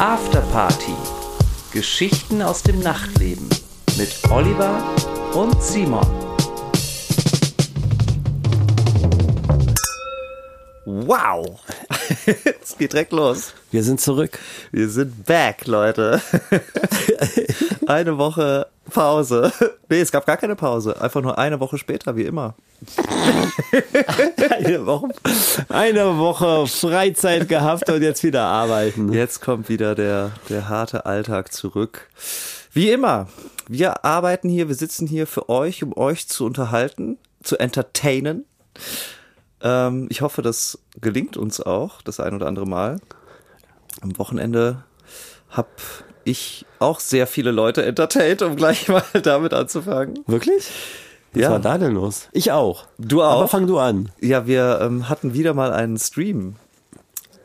Afterparty. Geschichten aus dem Nachtleben mit Oliver und Simon. Wow! es geht direkt los. Wir sind zurück. Wir sind back, Leute. eine Woche Pause. Nee, es gab gar keine Pause. Einfach nur eine Woche später, wie immer. eine, Woche, eine Woche Freizeit gehabt und jetzt wieder arbeiten. Jetzt kommt wieder der, der harte Alltag zurück. Wie immer, wir arbeiten hier, wir sitzen hier für euch, um euch zu unterhalten, zu entertainen. Ähm, ich hoffe, das gelingt uns auch das ein oder andere Mal. Am Wochenende habe ich auch sehr viele Leute entertained, um gleich mal damit anzufangen. Wirklich? Was Ja. war da denn los? Ich auch. Du auch? Aber fang du an. Ja, wir ähm, hatten wieder mal einen Stream.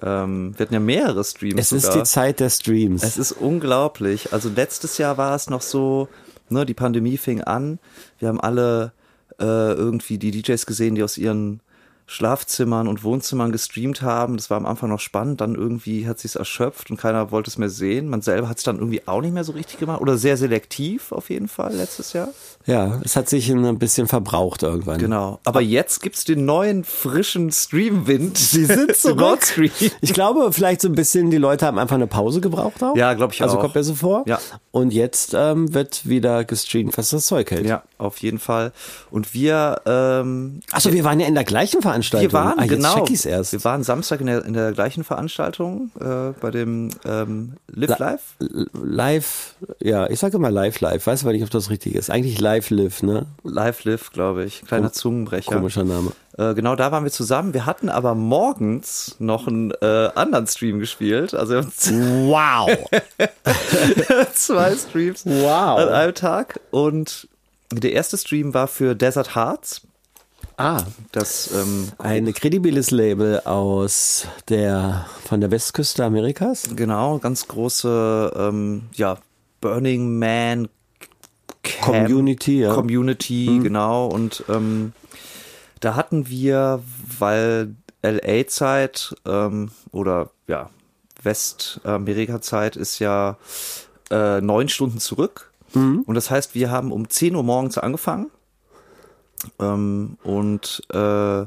Ähm, wir hatten ja mehrere Streams. Es ist sogar. die Zeit der Streams. Es ist unglaublich. Also letztes Jahr war es noch so, ne, die Pandemie fing an. Wir haben alle äh, irgendwie die DJs gesehen, die aus ihren Schlafzimmern und Wohnzimmern gestreamt haben. Das war am Anfang noch spannend, dann irgendwie hat sich's erschöpft und keiner wollte es mehr sehen. Man selber hat es dann irgendwie auch nicht mehr so richtig gemacht oder sehr selektiv auf jeden Fall letztes Jahr. ja, es hat sich ein bisschen verbraucht irgendwann. Genau. Aber jetzt gibt's den neuen frischen Streamwind. Sie sind zurück. Ich glaube, vielleicht so ein bisschen, die Leute haben einfach eine Pause gebraucht auch. Ja, glaub ich Also auch. kommt mir so vor. Ja. Und jetzt ähm, wird wieder gestreamt, was das Zeug hält. Ja, auf jeden Fall. Und wir ähm, Achso, wir waren ja in der gleichen Veranstaltung. Wir waren, ah, genau. erst. Wir waren Samstag in der, in der gleichen Veranstaltung, äh, bei dem ähm, Live Live. live, ja, ich sage immer live, live. Weiß aber nicht, ob das richtig ist. Eigentlich live, live, ne? Live Live, glaube ich. Kleiner Zungenbrecher. Komischer Name. Äh, genau, da waren wir zusammen. Wir hatten aber morgens noch einen äh, anderen Stream gespielt. Also Wow. zwei Streams Wow. an einem Tag. Und der erste Stream war für Desert Hearts. Ah, Das ähm, ein kredibiles Label aus der, von der Westküste Amerikas. genau ganz große ähm, ja Burning Man Camp- Community, ja. Community, genau. Und ähm, da hatten wir, weil LA-Zeit ähm, oder ja, Westamerika-Zeit ist ja äh, neun Stunden zurück. Und das heißt, wir haben um 10 Uhr morgens angefangen ähm, und äh,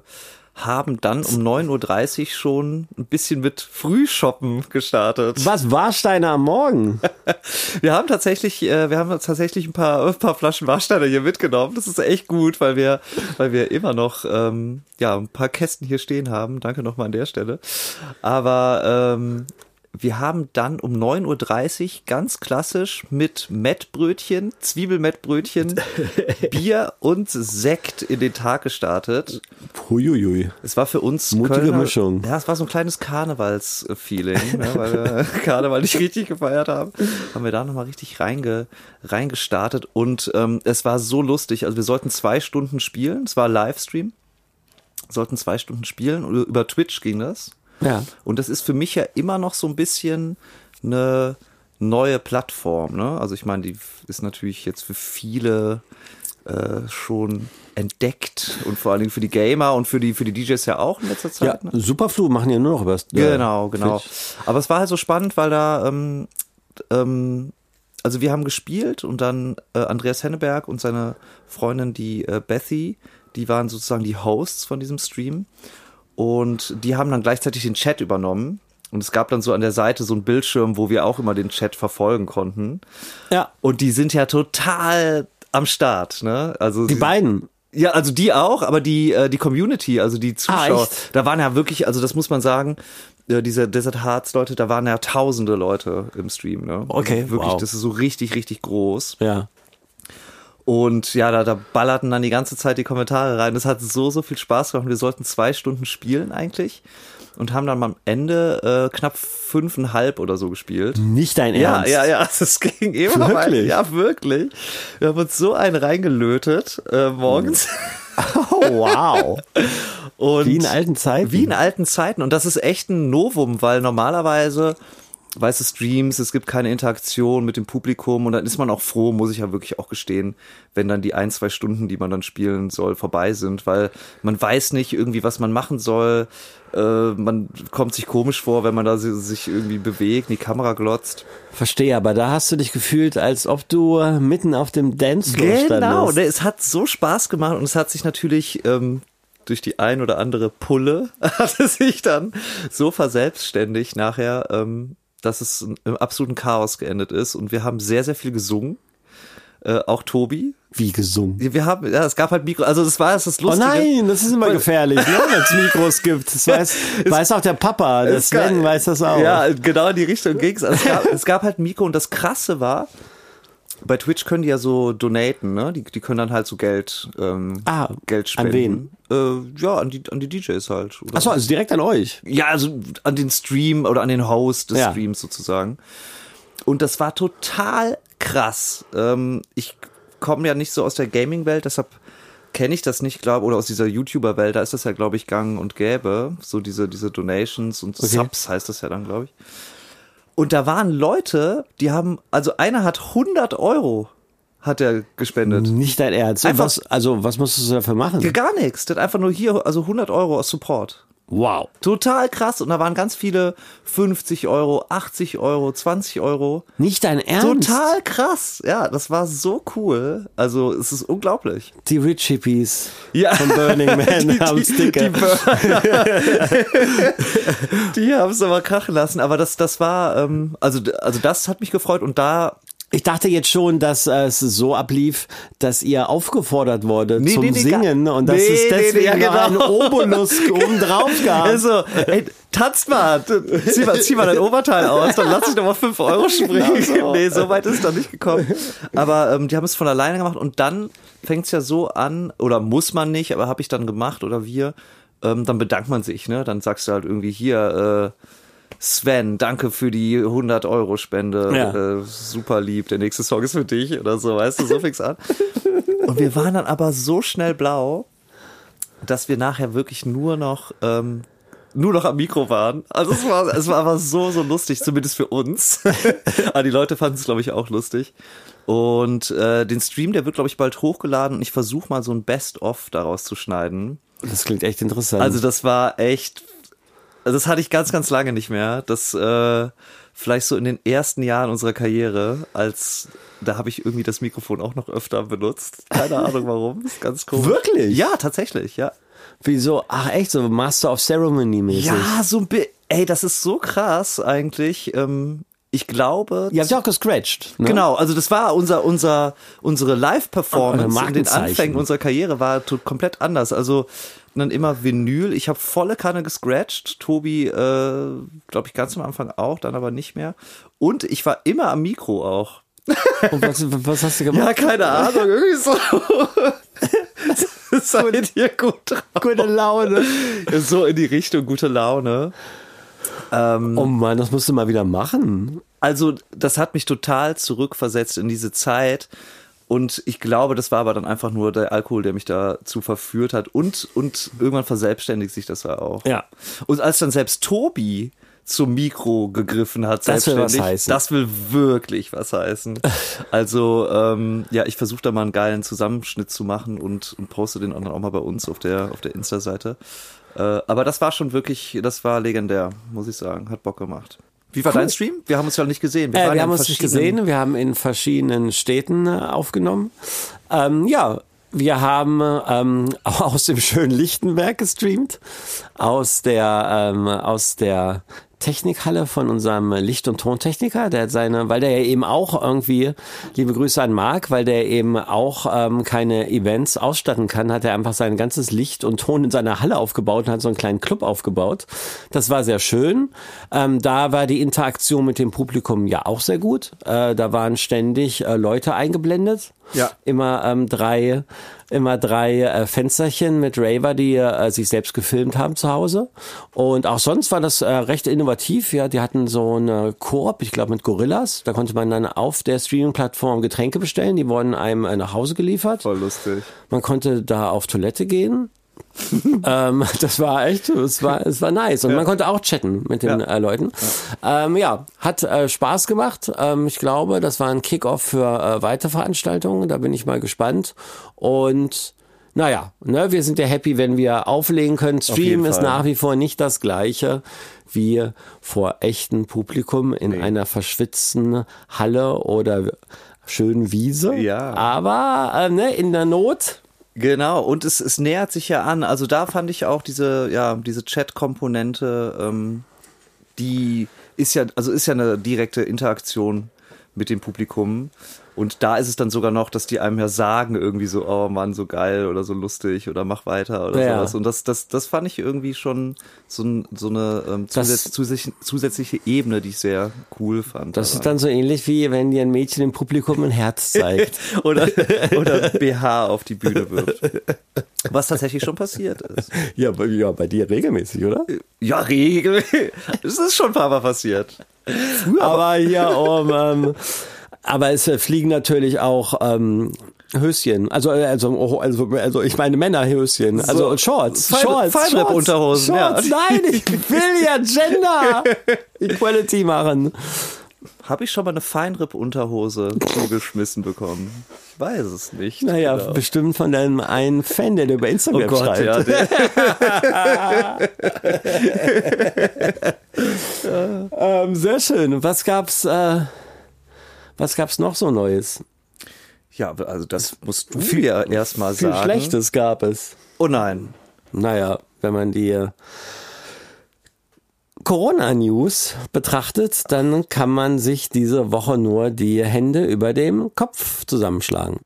haben dann um 9.30 Uhr schon ein bisschen mit Frühshoppen gestartet. Was Warsteiner am Morgen? Wir haben tatsächlich, äh, wir haben tatsächlich ein paar, ein paar Flaschen Warsteiner hier mitgenommen. Das ist echt gut, weil wir, weil wir immer noch, ähm, ja, ein paar Kästen hier stehen haben. Danke nochmal an der Stelle. Aber ähm, wir haben dann um 9.30 Uhr ganz klassisch mit Mettbrötchen, Zwiebelmettbrötchen, Bier und Sekt in den Tag gestartet. Huiuiui. Es war für uns Mutige Mischung. Ja, es war so ein kleines Karnevals-Feeling, ne, weil wir Karneval nicht richtig gefeiert haben. Haben wir da nochmal richtig reinge, reingestartet und ähm, es war so lustig. Also wir sollten zwei Stunden spielen. Es war Livestream. Sollten zwei Stunden spielen. Über Twitch ging das. Ja. Und das ist für mich ja immer noch so ein bisschen eine neue Plattform. Ne? Also ich meine, die ist natürlich jetzt für viele äh, schon entdeckt und vor allen Dingen für die Gamer und für die für die DJs ja auch in letzter Ja, Zeit. ne? Superflu machen ja nur noch was. Genau, genau. Aber es war halt so spannend, weil da, ähm, ähm, also wir haben gespielt und dann äh, Andreas Henneberg und seine Freundin, die äh, Bethy, die waren sozusagen die Hosts von diesem Stream und die haben dann gleichzeitig den Chat übernommen. Und es gab dann so an der Seite so einen Bildschirm, wo wir auch immer den Chat verfolgen konnten. Ja. Und die sind ja total am Start, ne? Also Die beiden. ja, also die auch, aber die, äh, die Community, also die Zuschauer, Ah, da waren ja wirklich, also das muss man sagen, äh, diese Desert Hearts Leute, da waren ja tausende Leute im Stream, ne? Okay, Also wirklich, wow. das ist so richtig, richtig groß. Ja. Und ja, da, da ballerten dann die ganze Zeit die Kommentare rein. Das hat so, so viel Spaß gemacht. Wir sollten zwei Stunden spielen eigentlich und haben dann am Ende äh, knapp fünfeinhalb oder so gespielt. Nicht dein Ja, Ernst. ja, ja, das ging immer. Wirklich? Ja, wirklich. Wir haben uns so einen reingelötet äh, morgens. Oh, wow. Und Wie in alten Zeiten. Wie in alten Zeiten. Und das ist echt ein Novum, weil normalerweise weiße Streams, es gibt keine Interaktion mit dem Publikum und dann ist man auch froh, muss ich ja wirklich auch gestehen, wenn dann die ein, zwei Stunden, die man dann spielen soll, vorbei sind, weil man weiß nicht irgendwie, was man machen soll. Äh, man kommt sich komisch vor, wenn man da sich irgendwie bewegt, die Kamera glotzt. Verstehe, aber da hast du dich gefühlt, als ob du mitten auf dem Dance Genau, ne, es hat so Spaß gemacht und es hat sich natürlich ähm, durch die ein oder andere Pulle hat es sich dann so verselbstständigt nachher, ähm, dass es im absoluten Chaos geendet ist. Und wir haben sehr, sehr viel gesungen. Äh, auch Tobi. Wie gesungen? Wir haben, ja, es gab halt Mikro, also das war das, das Lustige. Oh nein, das ist immer gefährlich, ne, wenn es Mikros gibt. Das weiß, weiß auch der Papa, der Sven weiß das auch. Ja, genau in die Richtung ging's. Also es, gab, es gab halt Mikro und das Krasse war, bei Twitch können die ja so donaten, ne? Die, die können dann halt so Geld, ähm, ah, Geld spenden. An wen? Äh, ja, an die, an die DJs halt. Oder? Achso, also direkt an euch. Ja, also an den Stream oder an den Host des ja. Streams sozusagen. Und das war total krass. Ähm, ich komme ja nicht so aus der Gaming-Welt, deshalb kenne ich das nicht, glaube oder aus dieser YouTuber-Welt, da ist das ja, glaube ich, gang und gäbe. So diese, diese Donations und okay. Subs heißt das ja dann, glaube ich. Und da waren Leute, die haben, also einer hat 100 Euro hat er gespendet. Nicht dein Ernst. Einfach, was, also was musstest du dafür machen? Gar nichts. Hat einfach nur hier, also 100 Euro aus Support. Wow. Total krass. Und da waren ganz viele 50 Euro, 80 Euro, 20 Euro. Nicht dein Ernst? Total krass. Ja, das war so cool. Also, es ist unglaublich. Die Rich Hippies ja. von Burning Man die, haben Sticker. Die, die, die haben es aber krachen lassen. Aber das, das war, ähm, also, also das hat mich gefreut. Und da ich dachte jetzt schon, dass äh, es so ablief, dass ihr aufgefordert wurde nee, zum nee, nee, Singen und dass nee, es deswegen ja, genau. einen Obolus oben drauf gab. Also, ey, tanzt mal, zieh mal, zieh mal dein Oberteil aus, dann lass ich noch mal fünf Euro springen. Genau so. Nee, so weit ist es doch nicht gekommen. Aber ähm, die haben es von alleine gemacht und dann fängt es ja so an, oder muss man nicht, aber habe ich dann gemacht oder wir, ähm, dann bedankt man sich, ne? Dann sagst du halt irgendwie hier, äh, Sven, danke für die 100 Euro Spende, ja. äh, super lieb, der nächste Song ist für dich oder so, weißt du, so fix an. Und wir waren dann aber so schnell blau, dass wir nachher wirklich nur noch ähm, nur noch am Mikro waren. Also es war, es war aber so, so lustig, zumindest für uns. aber die Leute fanden es, glaube ich, auch lustig. Und äh, den Stream, der wird, glaube ich, bald hochgeladen und ich versuche mal so ein Best-of daraus zu schneiden. Das klingt echt interessant. Also das war echt also das hatte ich ganz, ganz lange nicht mehr. Das äh, vielleicht so in den ersten Jahren unserer Karriere, als da habe ich irgendwie das Mikrofon auch noch öfter benutzt. Keine Ahnung warum. Das ist ganz komisch. Wirklich? Ja, tatsächlich, ja. Wieso? Ach echt, so Master of Ceremony mäßig. Ja, so ein bisschen. Ey, das ist so krass eigentlich. Ähm, ich glaube. Ihr habt ja auch gescratcht. Ne? Genau, also das war unser, unser, unsere Live-Performance in den Anfängen unserer Karriere war komplett anders. Also dann immer Vinyl. Ich habe volle Kanne gescratcht. Tobi, äh, glaube ich, ganz am Anfang auch, dann aber nicht mehr. Und ich war immer am Mikro auch. Und was, was hast du gemacht? Ja, keine Ahnung, irgendwie so. Seid ihr gut drauf. Gute Laune. So in die Richtung gute Laune. Ähm, oh Mann, das musst du mal wieder machen. Also, das hat mich total zurückversetzt in diese Zeit, und ich glaube, das war aber dann einfach nur der Alkohol, der mich dazu verführt hat. Und, und irgendwann verselbstständigt sich das ja auch. Ja. Und als dann selbst Tobi zum Mikro gegriffen hat, das will was heißen. Das will wirklich was heißen. Also ähm, ja, ich versuche da mal einen geilen Zusammenschnitt zu machen und, und poste den anderen auch mal bei uns auf der auf der Insta-Seite. Äh, aber das war schon wirklich, das war legendär, muss ich sagen, hat Bock gemacht. Wie war cool. dein Stream? Wir haben uns ja nicht gesehen. Wir, äh, wir haben uns nicht gesehen. Wir haben in verschiedenen Städten äh, aufgenommen. Ähm, ja, wir haben ähm, aus dem schönen Lichtenberg gestreamt, aus der ähm, aus der Technikhalle von unserem Licht- und Tontechniker, der hat seine, weil der ja eben auch irgendwie, liebe Grüße an Marc, weil der eben auch ähm, keine Events ausstatten kann, hat er einfach sein ganzes Licht und Ton in seiner Halle aufgebaut und hat so einen kleinen Club aufgebaut. Das war sehr schön. Ähm, da war die Interaktion mit dem Publikum ja auch sehr gut. Äh, da waren ständig äh, Leute eingeblendet. Ja. Immer ähm, drei immer drei äh, Fensterchen mit Raver, die äh, sich selbst gefilmt haben zu Hause. Und auch sonst war das äh, recht innovativ. Ja, die hatten so eine Koop, ich glaube mit Gorillas. Da konnte man dann auf der Streaming-Plattform Getränke bestellen. Die wurden einem äh, nach Hause geliefert. Voll lustig. Man konnte da auf Toilette gehen. ähm, das war echt, es war, es war nice. Und Ja. man konnte auch chatten mit den Ja. äh, Leuten. Ja, ähm, ja hat äh, Spaß gemacht. Ähm, ich glaube, das war ein Kickoff für äh, weitere Veranstaltungen. Da bin ich mal gespannt. Und naja, ne, wir sind ja happy, wenn wir auflegen können. Stream ist nach wie vor nicht das gleiche wie vor echtem Publikum in einer verschwitzten Halle oder schönen Wiese. Ja. Aber äh, ne, in der Not Genau, und es, es nähert sich ja an. Also da fand ich auch diese, ja, diese Chat-Komponente, ähm, die ist ja, also ist ja eine direkte Interaktion mit dem Publikum. Und da ist es dann sogar noch, dass die einem ja sagen, irgendwie so, oh Mann, so geil oder so lustig oder mach weiter oder Ja. sowas. Und das, das, das fand ich irgendwie schon so, so eine ähm, zusätz, zusätzlich, zusätzliche Ebene, die ich sehr cool fand. Das ist daran. dann so ähnlich wie wenn dir ein Mädchen im Publikum ein Herz zeigt. oder, oder BH auf die Bühne wirft. Was tatsächlich schon passiert ist. ja, bei, ja, bei dir regelmäßig, oder? Ja, Regel. Es ist schon ein paar Mal passiert. Aber hier um, ähm, aber es äh, fliegen natürlich auch ähm, Höschen, also äh, also oh, also also ich meine Männerhöschen, also So, Shorts, Shorts, Feinripp-Unterhosen, Shorts, ja. Nein, ich will ja Gender Equality machen. Habe ich schon mal eine Feinripp-Unterhose zugeschmissen bekommen? Ich weiß es nicht. Naja, Genau. bestimmt von deinem einen Fan, der dir über Oh Instagram Gott, schreibt. ja. Ähm, sehr schön. Was gab's? Äh, was gab's noch so Neues? ja, also das musst du ja erstmal Viel sagen. Schlechtes gab es. Oh nein. Naja, wenn man die äh, Corona-News betrachtet, dann kann man sich diese Woche nur die Hände über dem Kopf zusammenschlagen.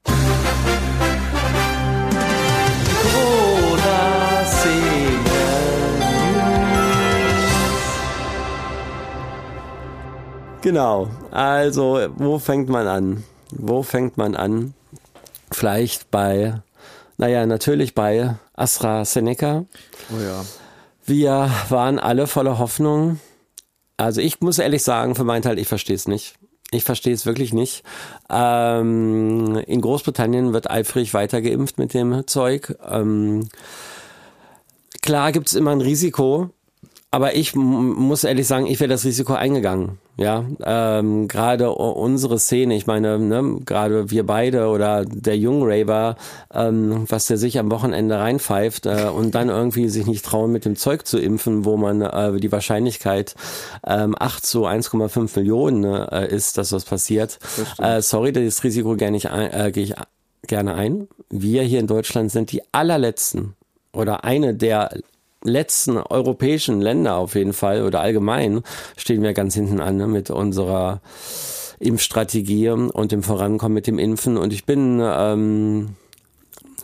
Genau. Also, wo fängt man an? Wo fängt man an? Vielleicht bei, naja, natürlich bei AstraZeneca. Oh ja. Wir waren alle voller Hoffnung. Also ich muss ehrlich sagen, für meinen Teil, ich verstehe es nicht. Ich verstehe es wirklich nicht. Ähm, in Großbritannien wird eifrig weiter geimpft mit dem Zeug. Ähm, klar gibt's immer ein Risiko, aber ich muss ehrlich sagen, ich wäre das Risiko eingegangen. Ja, ähm, gerade unsere Szene, ich meine, ne, gerade wir beide oder der Jungraver, ähm, was der sich am Wochenende reinpfeift äh, und dann irgendwie sich nicht trauen, mit dem Zeug zu impfen, wo man äh, die Wahrscheinlichkeit ähm, 8 zu 1,5 Millionen äh, ist, dass das passiert. Äh, sorry, das Risiko ich ein, äh, gehe ich gerne ein. Wir hier in Deutschland sind die allerletzten oder eine der letzten europäischen Länder auf jeden Fall oder allgemein stehen wir ganz hinten an ne, mit unserer Impfstrategie und dem Vorankommen mit dem Impfen. Und ich bin ähm,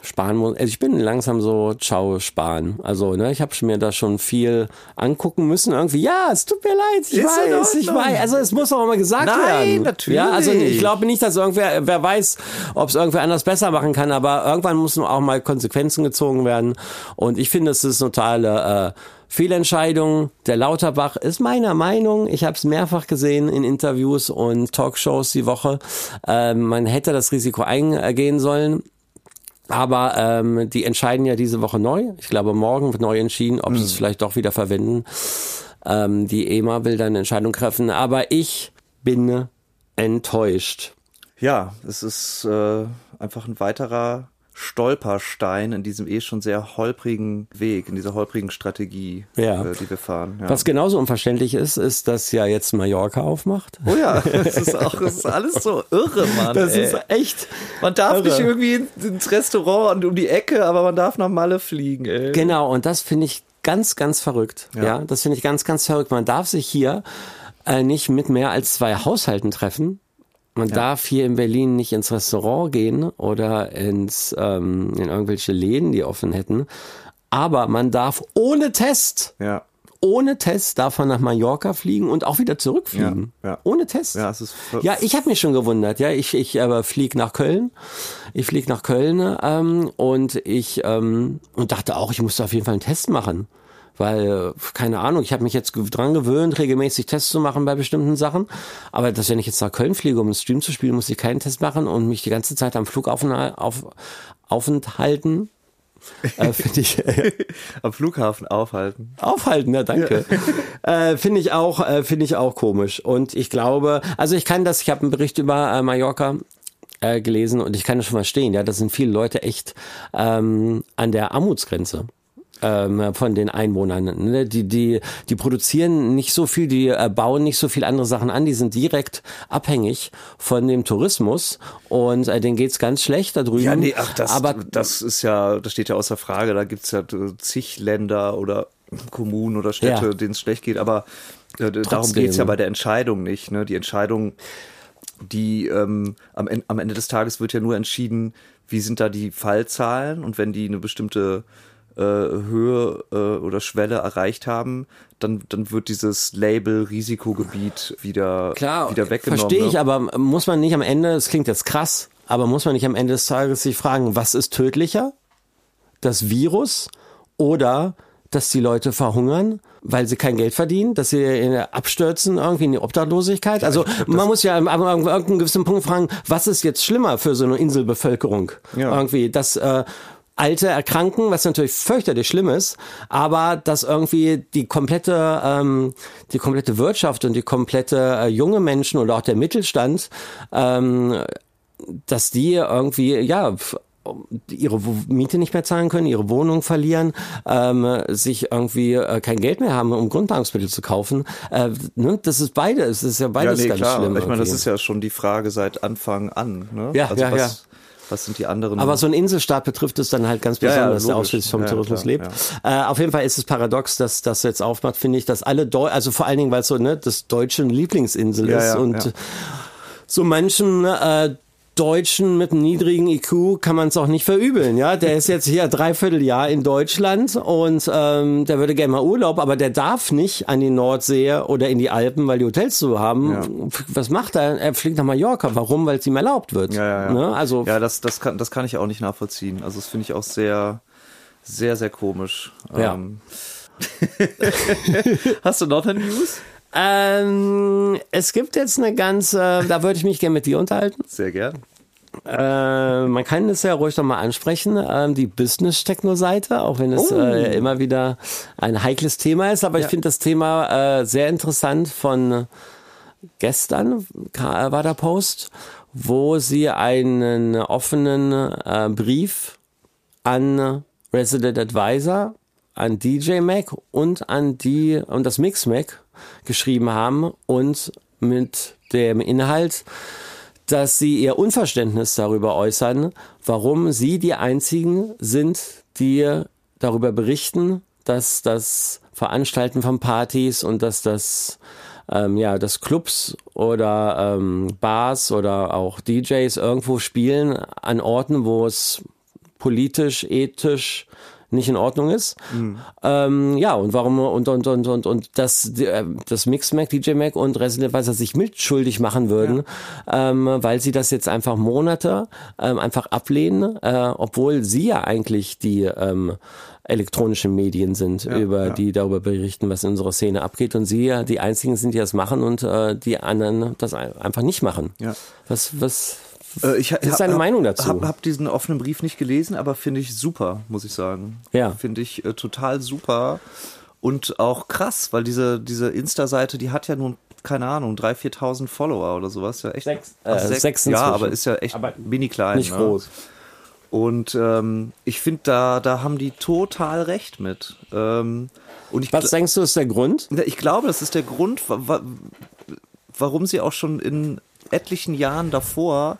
sparen muss, also ich bin langsam so ciao sparen. Also, ne, ich habe mir da schon viel angucken müssen irgendwie. Ja, es tut mir leid, ich Ist weiß, ich weiß. Also, es muss auch mal gesagt Nein, werden. natürlich. Ja, also ich glaube nicht, dass irgendwer, wer weiß, ob es irgendwer anders besser machen kann, aber irgendwann müssen auch mal Konsequenzen gezogen werden. Und ich finde, es ist eine totale äh, Fehlentscheidung. Der Lauterbach ist meiner Meinung, ich habe es mehrfach gesehen in Interviews und Talkshows die Woche, ähm, man hätte das Risiko eingehen sollen. Aber ähm, die entscheiden ja diese Woche neu. Ich glaube, morgen wird neu entschieden, ob sie es vielleicht doch wieder verwenden. Ähm, die EMA will dann eine Entscheidung treffen. Aber ich bin enttäuscht. Ja, es ist äh, einfach ein weiterer Stolperstein in diesem eh schon sehr holprigen Weg, in dieser holprigen Strategie, Ja. äh, die wir fahren. Ja. Was genauso unverständlich ist, ist, dass ja jetzt Mallorca aufmacht. oh ja, es ist auch, es ist alles so irre, Mann. Das ey. ist echt. man darf irre. nicht irgendwie in- ins Restaurant und um die Ecke, aber man darf nach Malle fliegen, ey. Genau, und das finde ich ganz, ganz verrückt. Ja, Ja. das finde ich ganz, ganz verrückt. Man darf sich hier äh, nicht mit mehr als zwei Haushalten treffen. Man darf hier in Berlin nicht ins Restaurant gehen oder ins, ähm, in irgendwelche Läden, die offen hätten. Aber man darf ohne Test, Ja, ohne Test darf man nach Mallorca fliegen und auch wieder zurückfliegen. Ja, ja. Ohne Test. ja, es ist Ja, ich habe mich schon gewundert. Ja, ich ich äh, flieg nach Köln. Ich flieg nach Köln ähm, und ich ähm, und dachte auch, ich musste auf jeden Fall einen Test machen, weil äh, keine Ahnung, ich habe mich jetzt dran gewöhnt, regelmäßig Tests zu machen bei bestimmten Sachen. Aber dass wenn ich jetzt nach Köln fliege, um einen Stream zu spielen, muss ich keinen Test machen und mich die ganze Zeit am Flug auf, auf, aufenthalten Äh, Finde ich. Am Flughafen aufhalten. Aufhalten, ja, danke. Ja. Äh, finde ich auch, äh, finde ich auch komisch. Und ich glaube, also ich kann das, ich habe einen Bericht über äh, Mallorca äh, gelesen und ich kann das schon verstehen, ja, das sind viele Leute echt ähm, an der Armutsgrenze ähm, von den Einwohnern. Ne? Die, die, die produzieren nicht so viel, die äh, bauen nicht so viel andere Sachen an, die sind direkt abhängig von dem Tourismus und äh, denen geht's ganz schlecht da drüben. Ja, nee, ach, das, Aber, das ist ja, das steht ja außer Frage, da gibt's ja zig Länder oder Kommunen oder Städte, ja. denen es schlecht geht, aber äh, darum geht's ja bei der Entscheidung nicht. Ne? Die Entscheidung, die ähm, am, am Ende des Tages wird ja nur entschieden, wie sind da die Fallzahlen und wenn die eine bestimmte äh, Höhe äh, oder Schwelle erreicht haben, dann, dann wird dieses Label Risikogebiet wieder, Klar, wieder weggenommen. Verstehe ich, ne? aber muss man nicht am Ende, es klingt jetzt krass, aber muss man nicht am Ende des Tages sich fragen, was ist tödlicher? Das Virus oder dass die Leute verhungern, weil sie kein Geld verdienen, dass sie abstürzen irgendwie in die Obdachlosigkeit. Also man muss ja an irgendeinem gewissen Punkt fragen, was ist jetzt schlimmer für so eine Inselbevölkerung? Ja. Irgendwie, dass äh, Alte erkranken, was natürlich fürchterlich schlimm ist, aber dass irgendwie die komplette, ähm, die komplette Wirtschaft und die komplette äh, junge Menschen oder auch der Mittelstand, ähm, dass die irgendwie, ja, ihre Miete nicht mehr zahlen können, ihre Wohnung verlieren, ähm, sich irgendwie äh, kein Geld mehr haben, um Grundnahrungsmittel zu kaufen. Äh, ne? Das ist beides, das ist ja beides ja, nee, ganz klar. schlimm. Ich meine, das ist ja schon die Frage seit Anfang an. Ne? Ja, also ja, was, ja was sind die anderen? Aber so ein Inselstaat betrifft es dann halt ganz besonders, ja, ja, der ausschließlich vom ja, Tourismus klar, lebt. Äh, auf jeden Fall ist es paradox, dass das jetzt aufmacht, finde ich, dass alle, Deu also vor allen Dingen, weil es so ne, das deutsche Lieblingsinsel ist und so manchen äh, Deutschen mit einem niedrigen IQ kann man es auch nicht verübeln. Ja, der ist jetzt hier dreiviertel Jahr in Deutschland und ähm, der würde gerne mal Urlaub, aber der darf nicht an die Nordsee oder in die Alpen, weil die Hotels zu haben. Ja. Was macht er? Er fliegt nach Mallorca. Warum? Weil es ihm erlaubt wird. Ja, ja, ja. Ne? Also ja, das das kann das kann ich auch nicht nachvollziehen. Also das finde ich auch sehr sehr sehr komisch. Ja. Ähm. Hast du noch eine News? Ähm, es gibt jetzt eine ganze, da würde ich mich gerne mit dir unterhalten. Sehr gern. Äh, man kann es ja ruhig noch mal ansprechen, äh, die Business-Techno-Seite, auch wenn es oh. äh, immer wieder ein heikles Thema ist. Aber ja. ich finde das Thema äh, sehr interessant von gestern war der Post, wo sie einen offenen äh, Brief an Resident Advisor, an DJ Mac und an die und das Mix Mac geschrieben haben und mit dem Inhalt, dass sie ihr Unverständnis darüber äußern, warum sie die einzigen sind, die darüber berichten, dass das Veranstalten von Partys und dass das ähm, ja, dass Clubs oder ähm, Bars oder auch DJs irgendwo spielen an Orten, wo es politisch, ethisch nicht in Ordnung ist. Mhm. Ähm, ja, und warum und und und und und dass äh, das Mix Mac, DJ Mac und Resident Advisor sich mitschuldig machen würden, ja. ähm, weil sie das jetzt einfach Monate ähm, einfach ablehnen, äh, obwohl sie ja eigentlich die ähm, elektronischen Medien sind, ja, über ja. die darüber berichten, was in unserer Szene abgeht. Und sie ja die einzigen sind, die das machen und äh, die anderen das einfach nicht machen. Ja. Was, was, äh, ich, Was ist deine hab, Meinung dazu? Ich habe hab diesen offenen Brief nicht gelesen, aber finde ich super, muss ich sagen. Ja. Finde ich äh, total super und auch krass, weil diese, diese Insta-Seite, die hat ja nun, keine Ahnung, 3.000, 4.000 Follower oder sowas. Ja echt, sechs, äh, sechs, sechs Ja, aber ist ja echt aber mini klein. Nicht ne? groß. Und ähm, ich finde, da, da haben die total recht mit. Ähm, und ich Was denkst du, ist der Grund? Ich glaube, das ist der Grund, warum sie auch schon in etlichen Jahren davor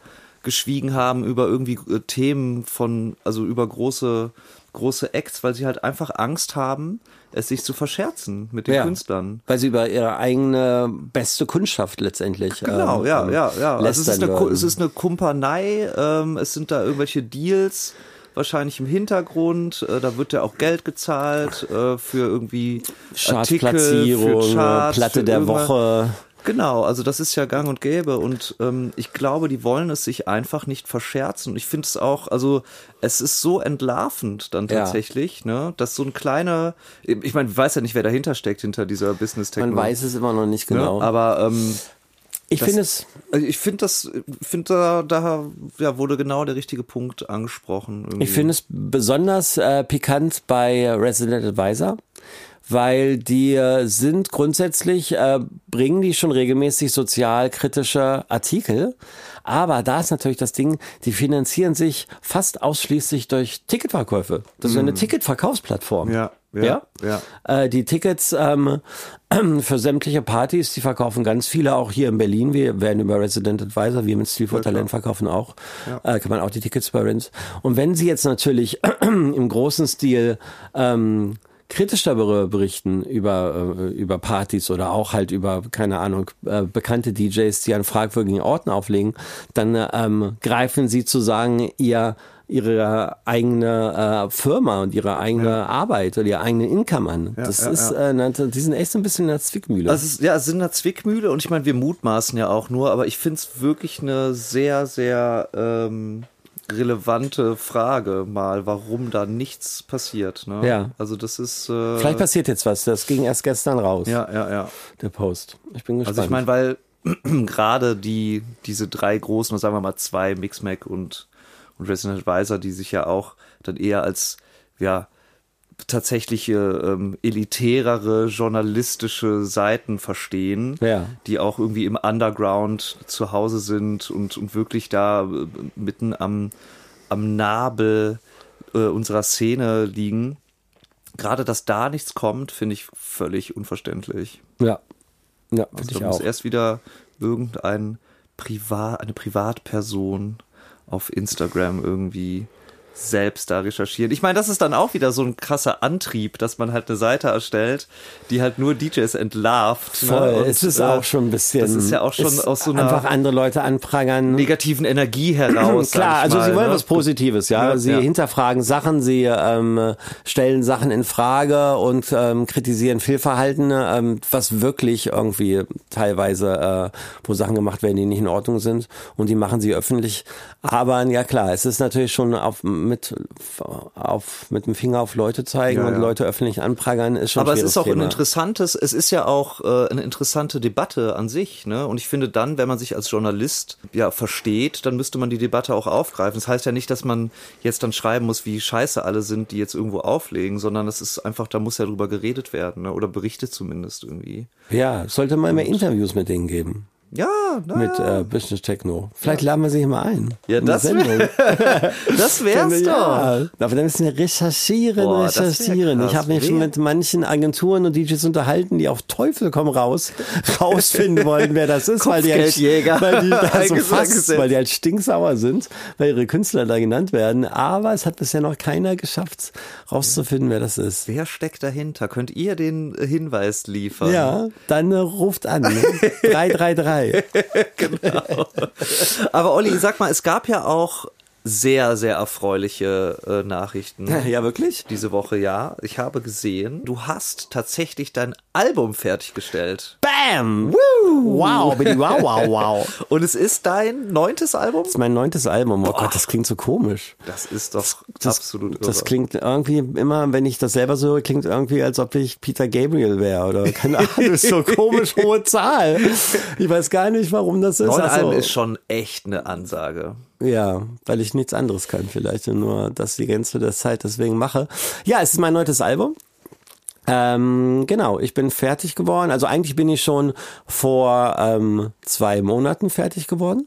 geschwiegen haben über irgendwie äh, Themen von, also über große, große Acts, weil sie halt einfach Angst haben, es sich zu verscherzen mit den ja, Künstlern. Weil sie über ihre eigene beste Kundschaft letztendlich. Genau, ähm, ja, ja, ja. Also es, ist eine, es ist eine Kumpanei, ähm, es sind da irgendwelche Deals wahrscheinlich im Hintergrund. Äh, da wird ja auch Geld gezahlt äh, für irgendwie Artikel, für Charts, Platte für der Woche. Genau, also das ist ja gang und gäbe und ähm, ich glaube, die wollen es sich einfach nicht verscherzen. Und ich finde es auch, also es ist so entlarvend dann tatsächlich, ja. ne, dass so ein kleiner, ich meine, ich weiß ja nicht, wer dahinter steckt, hinter dieser business technik Man weiß es immer noch nicht ne, genau. Ne? Aber ähm, Ich finde es. Also ich finde das, finde da, da ja, wurde genau der richtige Punkt angesprochen. Irgendwie. Ich finde es besonders äh, pikant bei Resident Advisor, weil die äh, sind grundsätzlich, äh, bringen die schon regelmäßig sozialkritische Artikel. Aber da ist natürlich das Ding, die finanzieren sich fast ausschließlich durch Ticketverkäufe. Das ist eine Ticketverkaufsplattform. Mhm. Ja, ja, Ja, ja. Äh, die Tickets ähm, für sämtliche Partys, die verkaufen ganz viele, auch hier in Berlin. Wir werden über Resident Advisor, wir mit Stil for Talent verkaufen auch. Äh, kann man auch die Tickets bei Rent. Und wenn sie jetzt natürlich im großen Stil ähm, kritisch darüber berichten über äh, über Partys oder auch halt über keine Ahnung äh, bekannte DJs, die an fragwürdigen Orten auflegen, dann äh, ähm, greifen sie zu sagen ihr ihre eigene äh, Firma und ihre eigene Arbeit oder ihr eigenen Income an. das ja, ist, Äh, die sind echt so ein bisschen in der Zwickmühle. Also ist, ja, es sind eine Zwickmühle und ich meine, wir mutmaßen ja auch nur, aber ich finde es wirklich eine sehr, sehr ähm, relevante Frage mal, warum da nichts passiert. Ne? Ja. Also das ist äh, Vielleicht passiert jetzt was. Das ging erst gestern raus, ja, ja, ja. der Post. Ich bin gespannt. Also ich meine, weil gerade die diese drei großen, sagen wir mal zwei, Mixmac und und Resident Advisor, die sich ja auch dann eher als ja tatsächliche ähm, elitärere journalistische Seiten verstehen, Ja. die auch irgendwie im Underground zu Hause sind und, und wirklich da äh, mitten am, am Nabel äh, unserer Szene liegen. Gerade, dass da nichts kommt, finde ich völlig unverständlich. ja, ja, finde Also ich muss auch. erst wieder irgendein Privat, eine Privatperson auf Instagram irgendwie selbst da recherchieren. Ich meine, das ist dann auch wieder so ein krasser Antrieb, dass man halt eine Seite erstellt, die halt nur DJs entlarvt. Voll, ne? Und, es ist äh, auch schon ein bisschen. Das ist ja auch schon aus so einfach einer andere Leute anprangern. negativen Energie heraus. Klar, also mal, sie wollen ne? was Positives, ja. Ja, sie ja. hinterfragen Sachen, sie ähm, stellen Sachen in Frage und ähm, kritisieren Fehlverhalten, ähm, was wirklich irgendwie teilweise, äh, wo Sachen gemacht werden, die nicht in Ordnung sind und die machen sie öffentlich. Aber ja klar, es ist natürlich schon auf mit auf mit dem Finger auf Leute zeigen Ja, und ja. Leute öffentlich anprangern ist schon ein Aber es ist auch ein Thema. interessantes, es ist ja auch äh, eine interessante Debatte an sich, ne? Und ich finde dann, wenn man sich als Journalist ja versteht, dann müsste man die Debatte auch aufgreifen. Das heißt ja nicht, dass man jetzt dann schreiben muss, wie scheiße alle sind, die jetzt irgendwo auflegen, sondern es ist einfach, da muss ja drüber geredet werden, ne? Oder berichtet zumindest irgendwie. Ja, sollte mal mehr Interviews mit denen geben. Ja, na, Mit äh, Business Techno. Vielleicht laden wir sie hier mal ein. Ja, das Sendung. das wär's doch. Ja, aber dann müssen wir recherchieren, Boah, recherchieren. krass. Ich habe mich schon mit manchen Agenturen und DJs unterhalten, die auf Teufel komm raus rausfinden wollen, wer das ist, weil die halt, weil die da so Eingesetzt. fast, weil die halt stinksauer sind, weil ihre Künstler da genannt werden. Aber es hat bisher noch keiner geschafft, rauszufinden, wer das ist. Wer steckt dahinter? Könnt ihr den Hinweis liefern? Ja, dann äh, ruft an. Ne? 333. Aber Olli, sag mal, es gab ja auch sehr, sehr erfreuliche äh, Nachrichten. Ja, wirklich? Diese Woche, ja. Ich habe gesehen, du hast tatsächlich dein Album fertiggestellt. Bam! Woo! Wow, bitte, wow, wow, wow. Und es ist dein neuntes Album? Das ist mein neuntes Album. Oh Gott, das klingt so komisch. Das ist doch Das, absolut irre. das klingt irgendwie immer, wenn ich das selber so höre, klingt irgendwie, als ob ich Peter Gabriel wäre oder keine Ahnung, das ist so komisch hohe Zahl. Ich weiß gar nicht, warum das ist. Neun Ach so. Alben ist schon echt eine Ansage. Ja, weil ich nichts anderes kann vielleicht und nur das die Gänze der Zeit deswegen mache. Ja, es ist mein neuntes Album. Ähm, genau, ich bin fertig geworden. Also eigentlich bin ich schon vor ähm, zwei Monaten fertig geworden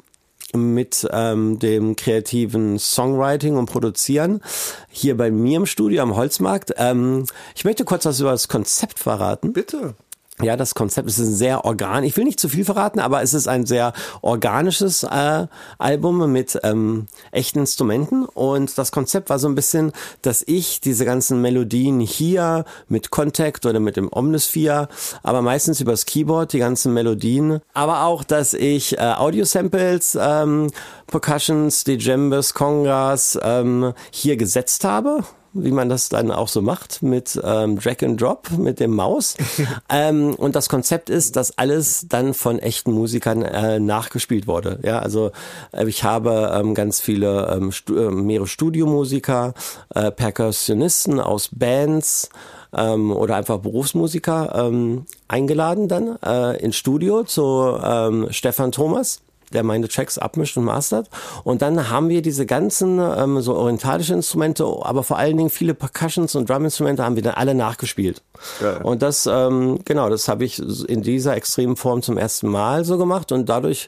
mit ähm, dem kreativen Songwriting und Produzieren hier bei mir im Studio am Holzmarkt. Ähm, ich möchte kurz was über das Konzept verraten. Bitte. Ja, das Konzept ist ein sehr organ. Ich will nicht zu viel verraten, aber es ist ein sehr organisches äh, Album mit ähm, echten Instrumenten. Und das Konzept war so ein bisschen, dass ich diese ganzen Melodien hier mit Contact oder mit dem Omnisphere, aber meistens übers Keyboard die ganzen Melodien, aber auch, dass ich äh, Audio-Samples, ähm, Percussions, Djembes, Congas ähm, hier gesetzt habe wie man das dann auch so macht mit ähm, Drag and Drop mit dem Maus. ähm, und das Konzept ist, dass alles dann von echten Musikern äh, nachgespielt wurde. Ja, also äh, ich habe ähm, ganz viele ähm, Stu äh, mehrere Studiomusiker, äh, Perkussionisten aus Bands. ähm, oder einfach Berufsmusiker ähm, eingeladen dann äh, ins Studio zu ähm, Stefan Thomas der meine Tracks abmischt und mastert. Und dann haben wir diese ganzen ähm, so orientalische Instrumente, aber vor allen Dingen viele Percussions und Drum-Instrumente haben wir dann alle nachgespielt. Geil. Und das, ähm, genau, das habe ich in dieser extremen Form zum ersten Mal so gemacht und dadurch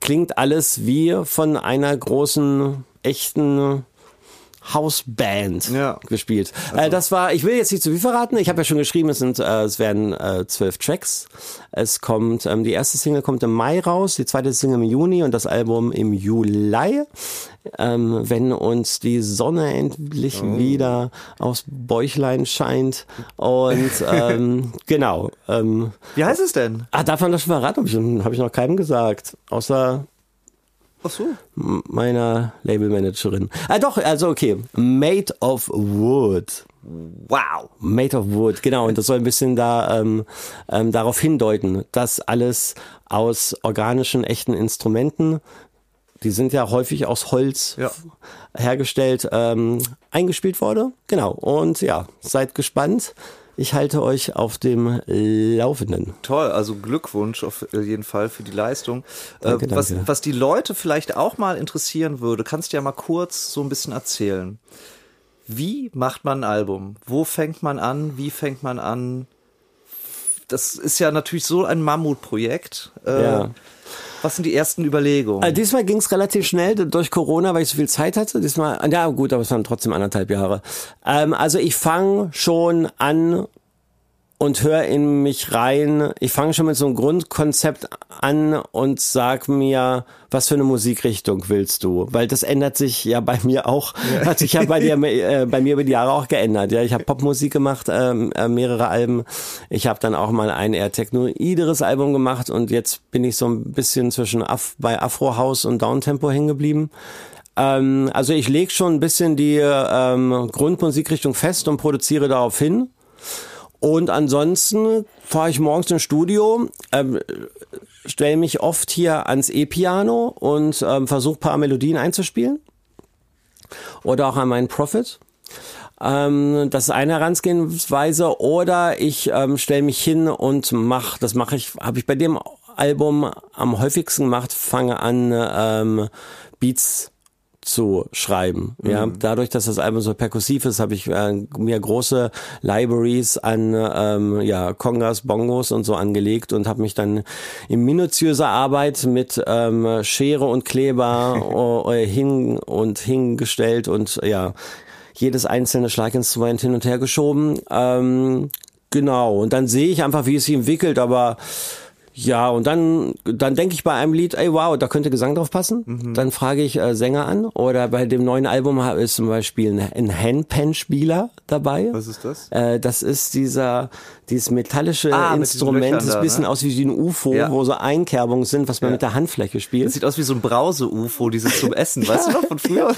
klingt alles wie von einer großen, echten Hausband Ja. gespielt. äh, das war, ich will jetzt nicht zu viel verraten. Ich habe ja schon geschrieben, es sind, äh, es werden äh, zwölf Tracks. Es kommt, ähm, die erste Single kommt im Mai raus, die zweite Single im Juni und das Album im Juli. Ähm, wenn uns die Sonne endlich wieder aufs Bäuchlein scheint. Und ähm, genau. Ähm, Wie heißt es denn? ah, darf man das schon verraten? Habe ich, hab ich noch keinem gesagt. Außer Ach so. meiner Labelmanagerin. Ah, doch, also okay. Made of Wood. Wow. Made of Wood, genau. Und das soll ein bisschen da ähm, ähm, darauf hindeuten, dass alles aus organischen, echten Instrumenten, die sind ja häufig aus Holz Ja. hergestellt, ähm, eingespielt wurde. Genau. Und ja, seid gespannt. Ich halte euch auf dem Laufenden. Toll, also Glückwunsch auf jeden Fall für die Leistung. Danke, äh, was, danke. was die Leute vielleicht auch mal interessieren würde, kannst du ja mal kurz so ein bisschen erzählen. Wie macht man ein Album? Wo fängt man an? Wie fängt man an? Das ist ja natürlich so ein Mammutprojekt. Äh, Ja. Was sind die ersten Überlegungen? Äh, diesmal ging es relativ schnell durch Corona, weil ich so viel Zeit hatte. Diesmal, ja gut, aber es waren trotzdem anderthalb Jahre. Ähm, also ich fange schon an und höre in mich rein. Ich fange schon mit so einem Grundkonzept an und sag mir, was für eine Musikrichtung willst du? Weil das ändert sich ja bei mir auch, hat sich ja bei dir, äh, bei mir über die Jahre auch geändert. Ja, ich habe Popmusik gemacht, ähm, äh, mehrere Alben. Ich habe dann auch mal ein eher technoideres Album gemacht und jetzt bin ich so ein bisschen zwischen Af bei Afro House und Downtempo hängen geblieben. Ähm, also ich lege schon ein bisschen die ähm, Grundmusikrichtung fest und produziere darauf hin. Und ansonsten fahre ich morgens ins Studio, ähm, stelle mich oft hier ans E-Piano und ähm, versuche paar Melodien einzuspielen. Oder auch an meinen Prophet. Ähm, das ist eine Herangehensweise. Oder ich ähm, stelle mich hin und mache, das mache ich, habe ich bei dem Album am häufigsten gemacht, fange an, ähm, Beats zu schreiben. Ja, dadurch, dass das Album so perkussiv ist, habe ich äh, mir große Libraries an ähm, ja Kongas, Bongos und so angelegt und habe mich dann in minutiöser Arbeit mit ähm, Schere und Kleber äh, hin und hingestellt und ja jedes einzelne Schlaginstrument hin und her geschoben. Ähm, genau und dann sehe ich einfach, wie es sich entwickelt, aber ja, und dann, dann denke ich bei einem Lied, ey, wow, da könnte Gesang drauf passen. Dann frage ich äh, Sänger an. Oder bei dem neuen Album ist zum Beispiel ein, ein Handpan-Spieler dabei. Was ist das? Äh, das ist dieser, dieses metallische Ah, Instrument, das da, ein bisschen ne? aus wie ein UFO, Ja. wo so Einkerbungen sind, was man mit der Handfläche spielt. Das sieht aus wie so ein Brause-UFO, dieses zum Essen, weißt du noch von früher?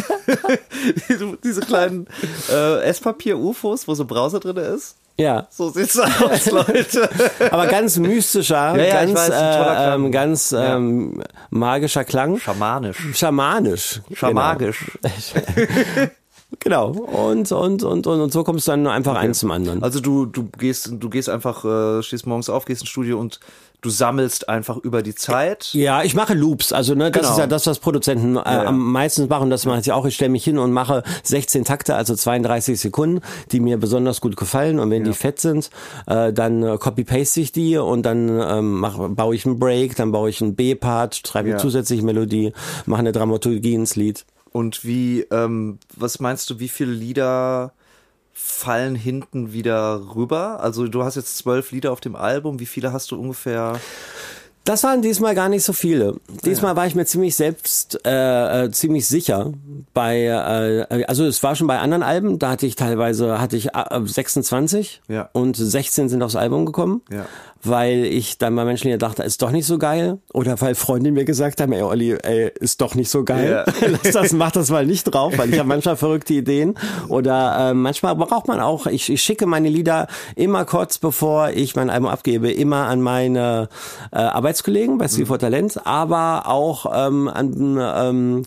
diese, diese kleinen äh, Esspapier-UFOs, wo so Brause drin ist. Ja, So sieht's aus, Leute. aber ganz mystischer, Ja, ja, ganz, weiß, äh, ähm, ganz Ja. ähm, magischer Klang. Schamanisch. Schamanisch. Schamagisch. Genau. Und, und, und, und, und so kommst du dann einfach eins zum anderen. Also du, du gehst, du gehst einfach, äh, stehst morgens auf, gehst ins Studio und du sammelst einfach über die Zeit. Ja, ich mache Loops. Also ne, das Genau. ist ja das, was Produzenten äh, ja. am meisten machen. Das mache ich auch. Ich stelle mich hin und mache 16 Takte, also 32 Sekunden, die mir besonders gut gefallen. Und wenn die fett sind, äh, dann äh, copy-paste ich die und dann ähm, mach, baue ich einen Break, dann baue ich einen B-Part, schreibe Ja. zusätzliche Melodie, mache eine Dramaturgie ins Lied. Und wie, ähm, was meinst du, wie viele Lieder fallen hinten wieder rüber? Also du hast jetzt zwölf Lieder auf dem Album. Wie viele hast du ungefähr? Das waren diesmal gar nicht so viele. Diesmal war ich mir ziemlich selbst äh, äh, ziemlich sicher. Bei äh, also es war schon bei anderen Alben, da hatte ich teilweise hatte ich äh, 26 Ja. und 16 sind aufs Album gekommen, Ja. Weil ich dann bei Menschen hier dachte, ist doch nicht so geil oder weil Freunde mir gesagt haben, ey Olli, ey, ist doch nicht so geil. Lass das, mach das mal nicht drauf, weil ich habe manchmal verrückte Ideen oder äh, manchmal braucht man auch. Ich, ich schicke meine Lieder immer kurz bevor ich mein Album abgebe, immer an meine äh, Arbeitskollegen bei Steve for Talent, aber auch ähm, an ähm,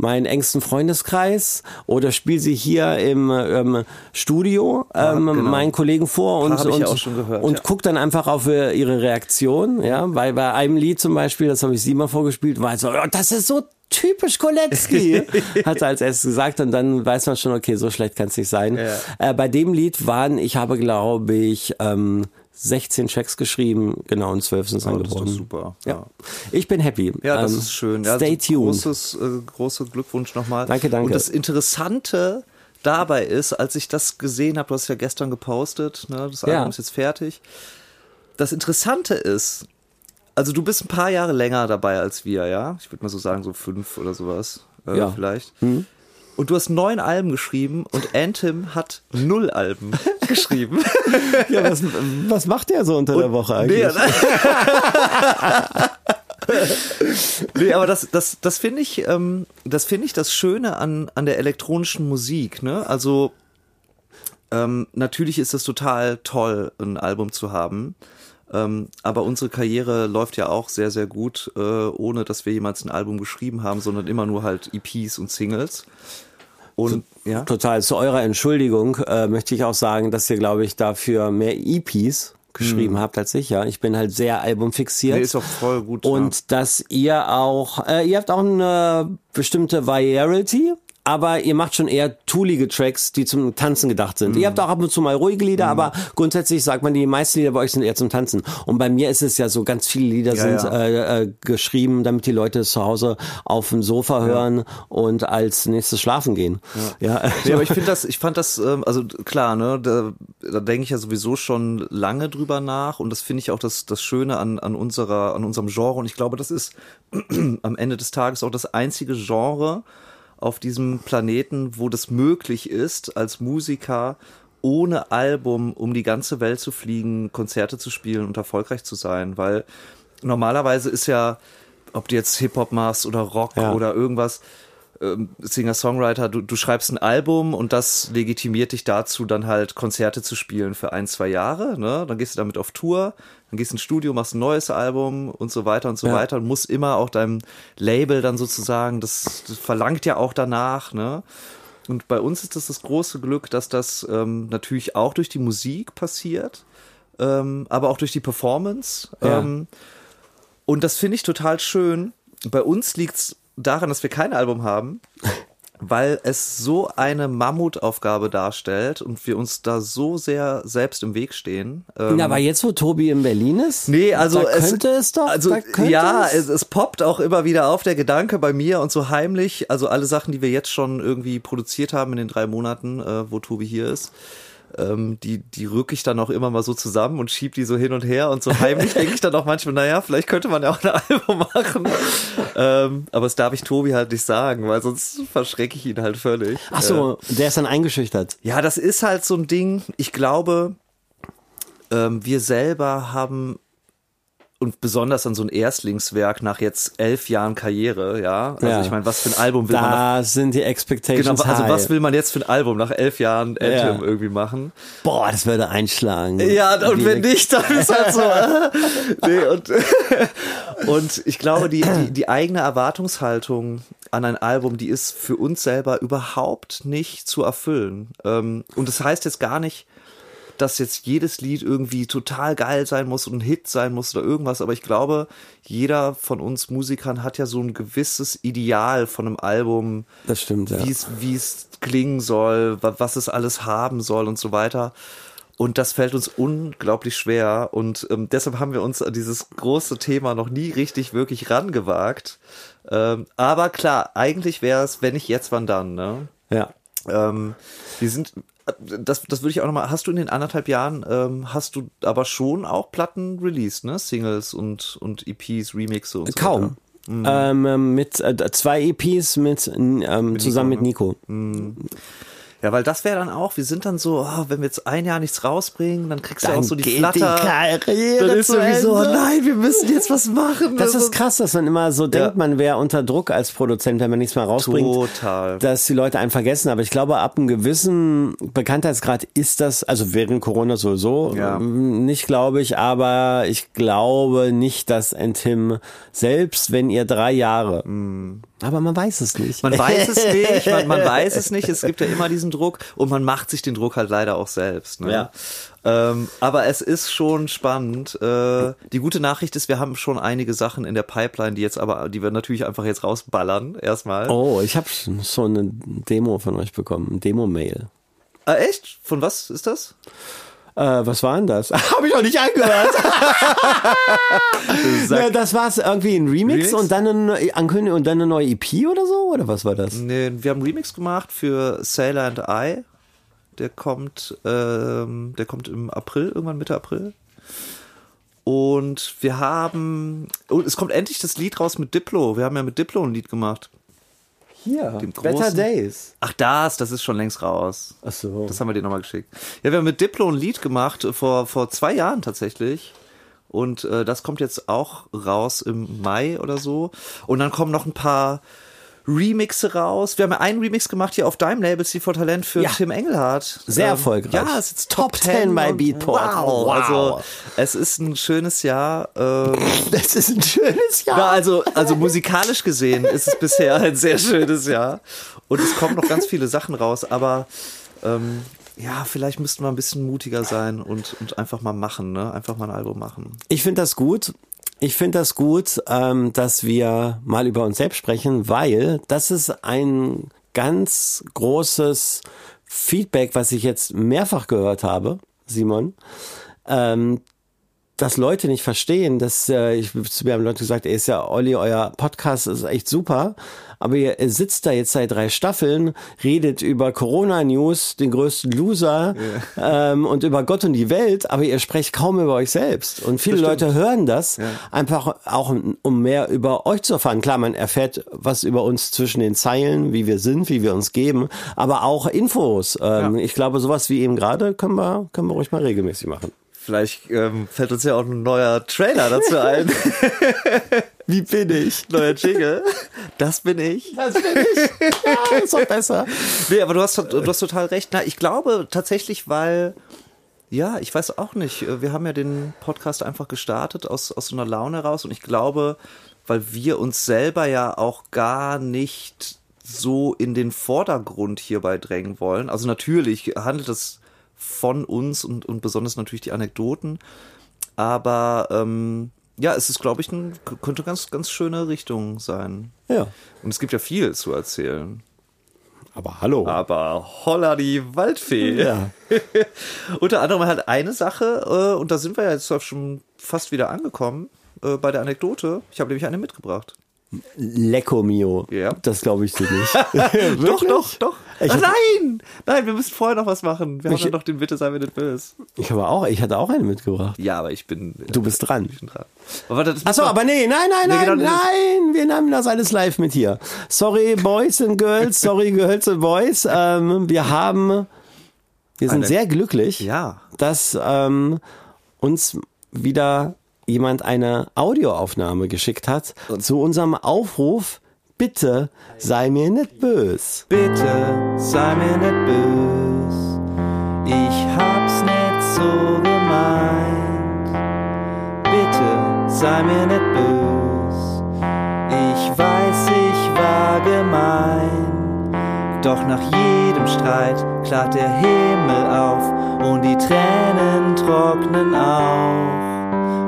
meinen engsten Freundeskreis oder spiele sie hier im ähm, Studio ähm, genau. meinen Kollegen vor und, und, ja gehört, und ja. guck dann einfach auf äh, ihre Reaktion. Ja, weil bei einem Lied zum Beispiel, das habe ich sie mal vorgespielt, war so, oh, das ist so typisch Kolecki, hat sie als erstes gesagt und dann weiß man schon, okay, so schlecht kann es nicht sein. Ja. Äh, bei dem Lied waren, ich habe glaube ich ähm, 16 Checks geschrieben, genau und 12 sind es Oh, das ist super. Ja. Ich bin happy. Ja, das Ähm, ist schön. Ja, Stay also tuned. Großes, äh, große Glückwunsch nochmal. Danke, danke. Und das Interessante dabei ist, als ich das gesehen habe, du hast ja gestern gepostet, ne, das Ja. Album ist jetzt fertig. Das Interessante ist, also du bist ein paar Jahre länger dabei als wir, ja? Ich würde mal so sagen, so fünf oder sowas. Äh, Ja. Vielleicht. Und du hast neun Alben geschrieben und Anthem hat null Alben geschrieben. Ja, was, was macht der so unter der Woche eigentlich? Nee, nee, aber das, das, das finde ich, ähm, das finde ich das Schöne an, an der elektronischen Musik, ne? Also, ähm, natürlich ist es total toll, ein Album zu haben. Ähm, aber unsere Karriere läuft ja auch sehr, sehr gut, äh, ohne dass wir jemals ein Album geschrieben haben, sondern immer nur halt EPs und Singles. Und, ja. Total. Zu eurer Entschuldigung äh, möchte ich auch sagen, dass ihr, glaube ich, dafür mehr EPs geschrieben habt als ich. Ja, ich bin halt sehr albumfixiert. Nee, ist auch voll gut. Und dass ihr auch, äh, ihr habt auch eine bestimmte Variety, aber ihr macht schon eher toolige Tracks, die zum Tanzen gedacht sind. Ihr habt auch ab und zu mal ruhige Lieder, aber grundsätzlich sagt man, die meisten Lieder bei euch sind eher zum Tanzen. Und bei mir ist es ja so, ganz viele Lieder Ja, sind ja. Äh, äh, geschrieben, damit die Leute zu Hause auf dem Sofa hören und als nächstes schlafen gehen. Ja, Nee, aber ich finde das, ich fand das, ähm, also klar, ne, da, da denke ich ja sowieso schon lange drüber nach und das finde ich auch das, das Schöne an, an unserer, an unserem Genre und ich glaube, das ist am Ende des Tages auch das einzige Genre auf diesem Planeten, wo das möglich ist, als Musiker ohne Album um die ganze Welt zu fliegen, Konzerte zu spielen und erfolgreich zu sein, weil normalerweise ist ja, ob du jetzt Hip-Hop machst oder Rock Ja. oder irgendwas, ähm, Singer-Songwriter, du, du schreibst ein Album und das legitimiert dich dazu, dann halt Konzerte zu spielen für ein, zwei Jahre. Ne? Dann gehst du damit auf Tour, dann gehst ins Studio, machst ein neues Album und so weiter und so Ja. weiter und musst immer auch deinem Label dann sozusagen, das, das verlangt ja auch danach. Ne? Und bei uns ist das das große Glück, dass das ähm, natürlich auch durch die Musik passiert, ähm, aber auch durch die Performance. Ja. Ähm, und das finde ich total schön. Bei uns liegt's daran, dass wir kein Album haben, weil es so eine Mammutaufgabe darstellt und wir uns da so sehr selbst im Weg stehen. Ähm, Ja, aber jetzt, wo Tobi in Berlin ist, Nee, also da könnte es, doch. Also ja, es. es, es poppt auch immer wieder auf der Gedanke bei mir und so heimlich. Also alle Sachen, die wir jetzt schon irgendwie produziert haben in den drei Monaten, äh, wo Tobi hier ist, ähm, die die rück ich dann auch immer mal so zusammen und schieb die so hin und her und so heimlich denke ich dann auch manchmal, naja, vielleicht könnte man ja auch ein Album machen. ähm, aber das darf ich Tobi halt nicht sagen, weil sonst verschrecke ich ihn halt völlig. Ach so, der ist dann eingeschüchtert. Ja, das ist halt so ein Ding. Ich glaube, ähm, wir selber haben und besonders an so ein Erstlingswerk nach jetzt elf Jahren Karriere, ja. Also Ja. ich meine, was für ein Album will man nach, Da sind die Expectations genau, also high. was will man jetzt für ein Album nach elf Jahren Anthem Ja. irgendwie machen? Boah, das würde einschlagen. Ja, und Wie wenn nicht, dann ist halt so. äh, nee, und, und ich glaube, die, die, die eigene Erwartungshaltung an ein Album, die ist für uns selber überhaupt nicht zu erfüllen. Ähm, und das heißt jetzt gar nicht, dass jetzt jedes Lied irgendwie total geil sein muss und ein Hit sein muss oder irgendwas, aber ich glaube, jeder von uns Musikern hat ja so ein gewisses Ideal von einem Album, Das stimmt, ja. wie es klingen soll, wa- was es alles haben soll und so weiter. Und das fällt uns unglaublich schwer. Und ähm, deshalb haben wir uns an dieses große Thema noch nie richtig wirklich rangewagt. Ähm, aber klar, eigentlich wäre es, wenn nicht jetzt, wann dann, ne? Ja. Ähm, wir sind, das, das würde ich auch nochmal, hast du in den anderthalb Jahren, ähm, hast du aber schon auch Platten released, ne? Singles und, und EPs, Remixe und so Kaum. weiter. Ähm, mit äh, zwei EPs mit ähm, zusammen mit Nico. Ja, weil das wäre dann auch, wir sind dann so, oh, wenn wir jetzt ein Jahr nichts rausbringen, dann kriegst du Dann auch so die geht Flatter. die Karriere dann ist zu irgendwie so, oh nein, wir müssen jetzt was machen. Das ist krass, dass man immer so denkt, Ja. man wäre unter Druck als Produzent, wenn man nichts mehr rausbringt. Total. Dass die Leute einen vergessen. Aber ich glaube, ab einem gewissen Bekanntheitsgrad ist das, also während Corona sowieso Ja. nicht, glaube ich, aber ich glaube nicht, dass ein Tim, selbst wenn ihr drei Jahre, aber man weiß es nicht. Man weiß es nicht, man, man weiß es nicht. Es gibt ja immer diesen Druck und man macht sich den Druck halt leider auch selbst. Ne? Ja. Ähm, aber es ist schon spannend. Äh, die gute Nachricht ist, wir haben schon einige Sachen in der Pipeline, die jetzt aber, die wir natürlich einfach jetzt rausballern erstmal. Oh, ich habe so eine Demo von euch bekommen, ein Demo-Mail. Ah, echt? Von was ist das? Äh, was war denn das? Habe ich auch nicht angehört. ja, das war's irgendwie ein Remix, Remix? und dann eine Ankündigung und dann eine neue EP oder so? Oder was war das? Nee, wir haben einen Remix gemacht für Sailor and I. Der kommt, ähm, der kommt im April, irgendwann Mitte April. Und wir haben, und es kommt endlich das Lied raus mit Diplo. Wir haben ja mit Diplo ein Lied gemacht. Hier, Dem Better großen- Days. Ach, das, das ist schon längst raus. Ach so. Das haben wir dir nochmal geschickt. Ja, wir haben mit Diplo ein Lied gemacht, äh, vor, vor zwei Jahren tatsächlich. Und äh, das kommt jetzt auch raus im Mai oder so. Und dann kommen noch ein paar Remixe raus. Wir haben ja einen Remix gemacht hier auf deinem Label, C for Talent, für Ja. Tim Engelhardt. Sehr Ähm, erfolgreich. Ja, es ist Top Top 10 10 bei Beatport. Wow. Wow. Also, es ist ein schönes Jahr. Ähm, Das ist ein schönes Jahr. na, also, also musikalisch gesehen ist es bisher ein sehr schönes Jahr. Und es kommen noch ganz viele Sachen raus, aber ähm, ja, vielleicht müssten wir ein bisschen mutiger sein und, und einfach mal machen, ne? Einfach mal ein Album machen. Ich finde das gut. Ich finde das gut, ähm, dass wir mal über uns selbst sprechen, weil das ist ein ganz großes Feedback, was ich jetzt mehrfach gehört habe, Simon, ähm, dass Leute nicht verstehen, dass äh, ich wir haben Leute gesagt, ey, ist ja Olli, euer Podcast ist echt super, aber ihr sitzt da jetzt seit drei Staffeln, redet über Corona News, den größten Loser ähm, und über Gott und die Welt, aber ihr sprecht kaum über euch selbst und viele Leute hören das einfach auch um mehr über euch zu erfahren. Klar, man erfährt was über uns zwischen den Zeilen, wie wir sind, wie wir uns geben, aber auch Infos. Ähm, Ich glaube, sowas wie eben gerade können wir können wir ruhig mal regelmäßig machen. Vielleicht ähm, fällt uns ja auch ein neuer Trailer dazu ein. Wie bin ich? neuer Jingle. Das bin ich. Das bin ich. Ja, ist doch besser. Nee, aber du hast, du hast total recht. Na, ich glaube tatsächlich, weil, ja, ich weiß auch nicht. Wir haben ja den Podcast einfach gestartet aus, aus so einer Laune raus und ich glaube, weil wir uns selber ja auch gar nicht so in den Vordergrund hierbei drängen wollen. Also natürlich handelt es von uns und, und besonders natürlich die Anekdoten. Aber ähm, ja, es ist, glaube ich, ein, könnte ganz, ganz schöne Richtung sein. Ja. Und es gibt ja viel zu erzählen. Aber hallo. Aber holla die Waldfee. Ja. Unter anderem halt eine Sache, äh, und da sind wir ja jetzt auch schon fast wieder angekommen, äh, bei der Anekdote. Ich habe nämlich eine mitgebracht. Lecco mio. Ja. Das glaube ich dir nicht. Doch, doch, doch. Ich nein! Nein, wir müssen vorher noch was machen. Wir Ich- haben ja noch den Bitte sei mir nicht böse. Ich habe auch, ich hatte auch eine mitgebracht. Ja, aber ich bin. Du bist dran. Ich bin dran. Aber das Achso, aber nee, nein, nein, Nee, nein, genau, das- nein, wir nehmen das alles live mit hier. Sorry, Boys and Girls, sorry, Girls and Boys. Ähm, wir haben, wir sind Eine- sehr glücklich, Ja. dass ähm, uns wieder jemand eine Audioaufnahme geschickt hat zu unserem Aufruf, bitte sei mir nicht bös. Bitte sei mir nicht böse. Ich hab's nicht so gemeint. Bitte sei mir nicht böse. Ich weiß, ich war gemein. Doch nach jedem Streit klart der Himmel auf und die Tränen trocknen auch.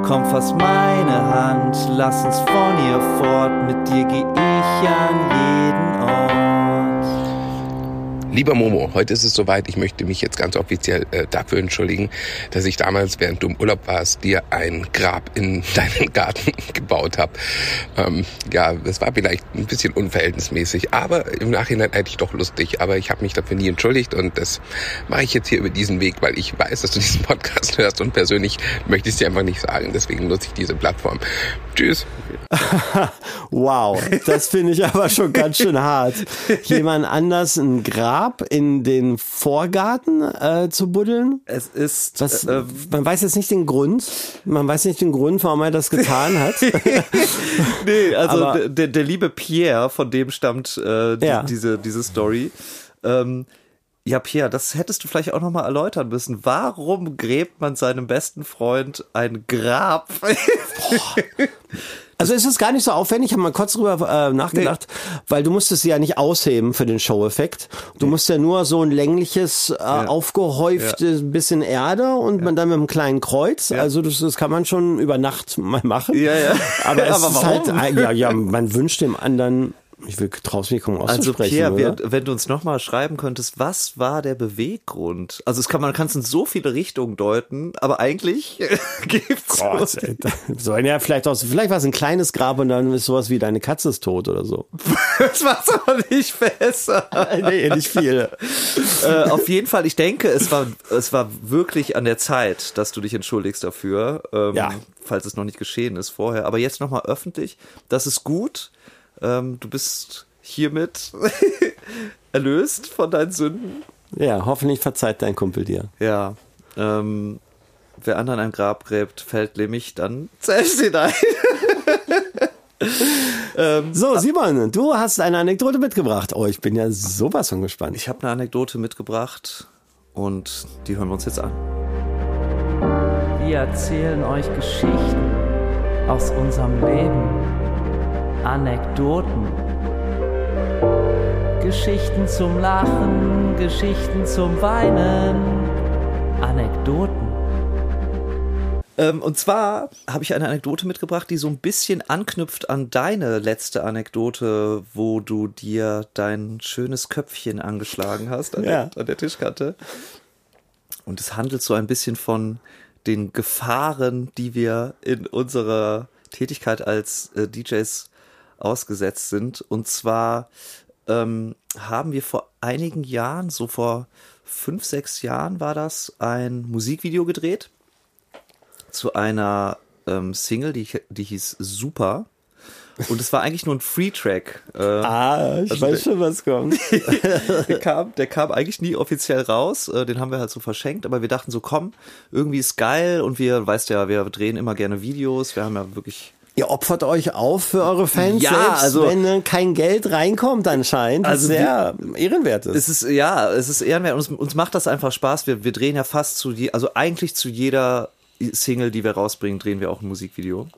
Komm, fass meine Hand, lass uns von ihr fort. Mit dir geh ich an jeden Ort. Lieber Momo, heute ist es soweit. Ich möchte mich jetzt ganz offiziell äh, dafür entschuldigen, dass ich damals, während du im Urlaub warst, dir ein Grab in deinen Garten gebaut habe. Ähm, ja, das war vielleicht ein bisschen unverhältnismäßig, aber im Nachhinein eigentlich doch lustig. Aber ich habe mich dafür nie entschuldigt und das mache ich jetzt hier über diesen Weg, weil ich weiß, dass du diesen Podcast hörst und persönlich möchte ich es dir einfach nicht sagen. Deswegen nutze ich diese Plattform. Tschüss. Wow, das finde ich aber schon ganz schön hart. Jemand anders ein Grab Grab in den Vorgarten äh, zu buddeln. Es ist. Was, äh, man weiß jetzt nicht den Grund. Man weiß nicht den Grund, warum er das getan hat. nee, also Aber- der, der liebe Pierre, von dem stammt äh, die, Ja. diese, diese Story. Ähm, ja, Pierre, das hättest du vielleicht auch nochmal erläutern müssen. Warum gräbt man seinem besten Freund ein Grab? Also es ist gar nicht so aufwendig, ich habe mal kurz drüber äh, nachgedacht, weil du musstest sie ja nicht ausheben für den Show-Effekt. Du musst ja nur so ein längliches, äh, aufgehäuftes bisschen Erde und man dann mit einem kleinen Kreuz. Also das, das kann man schon über Nacht mal machen. Ja, ja. Aber es Aber ist warum? halt, ja, ja, man wünscht dem anderen, ich will traust mich kaum Also auszusprechen. Pierre, oder? wenn, wenn du uns nochmal schreiben könntest, was war der Beweggrund? Also es kann, man kann es in so viele Richtungen deuten, aber eigentlich gibt's Gott, ey, so, ja, vielleicht auch, vielleicht war es ein kleines Grab und dann ist sowas wie deine Katze ist tot oder so. das macht's aber nicht besser. nee, nicht viel. äh, auf jeden Fall, ich denke, es war, es war wirklich an der Zeit, dass du dich entschuldigst dafür, ähm, Ja. falls es noch nicht geschehen ist vorher. Aber jetzt nochmal öffentlich, das ist gut. Ähm, du bist hiermit erlöst von deinen Sünden. Ja, hoffentlich verzeiht dein Kumpel dir. Ja. Ähm, wer anderen ein Grab gräbt, fällt nämlich dann selbst hinein. So, Simon, du hast eine Anekdote mitgebracht. Oh, ich bin ja sowas von gespannt. Ich habe eine Anekdote mitgebracht und die hören wir uns jetzt an. Wir erzählen euch Geschichten aus unserem Leben. Anekdoten. Geschichten zum Lachen, Geschichten zum Weinen. Anekdoten. Ähm, und zwar habe ich eine Anekdote mitgebracht, die so ein bisschen anknüpft an deine letzte Anekdote, wo du dir dein schönes Köpfchen angeschlagen hast an, Ja. der, an der Tischkante. Und es handelt so ein bisschen von den Gefahren, die wir in unserer Tätigkeit als äh, DJs ausgesetzt sind. Und zwar ähm, haben wir vor einigen Jahren, so vor fünf, sechs Jahren war das, ein Musikvideo gedreht zu einer ähm, Single, die, die hieß Super. Und es war eigentlich nur ein Free-Track. Äh, Ah, ich Also weiß schon, was kommt. der, kam, der kam eigentlich nie offiziell raus. Äh, den haben wir halt so verschenkt. Aber wir dachten so, komm, irgendwie ist geil. Und wir, weißt ja, wir drehen immer gerne Videos. Wir haben ja wirklich Ihr opfert euch auf für eure Fans, Ja, selbst also- wenn äh, kein Geld reinkommt anscheinend, Also sehr ehrenwert ist. Es ist, ja, es ist ehrenwert. Uns, uns macht das einfach Spaß. Wir, wir drehen ja fast zu, je, also eigentlich zu jeder Single, die wir rausbringen, drehen wir auch ein Musikvideo.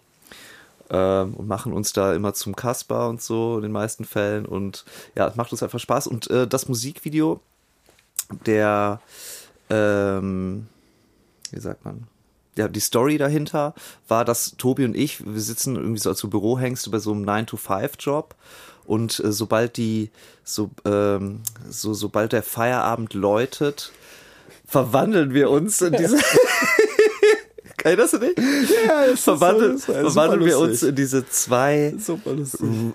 Ähm, und machen uns da immer zum Kasper und so in den meisten Fällen. Und ja, es macht uns einfach Spaß. Und äh, das Musikvideo, der, ähm, wie sagt man? Ja, die Story dahinter war, dass Tobi und ich, wir sitzen irgendwie so als so Bürohengste bei so einem 9-to-5-Job und äh, sobald die, so, ähm, so, sobald der Feierabend läutet, verwandeln wir uns in diese. Erinnerst du dich? Ja, ist verwandeln, so- das verwandeln wir uns in diese zwei,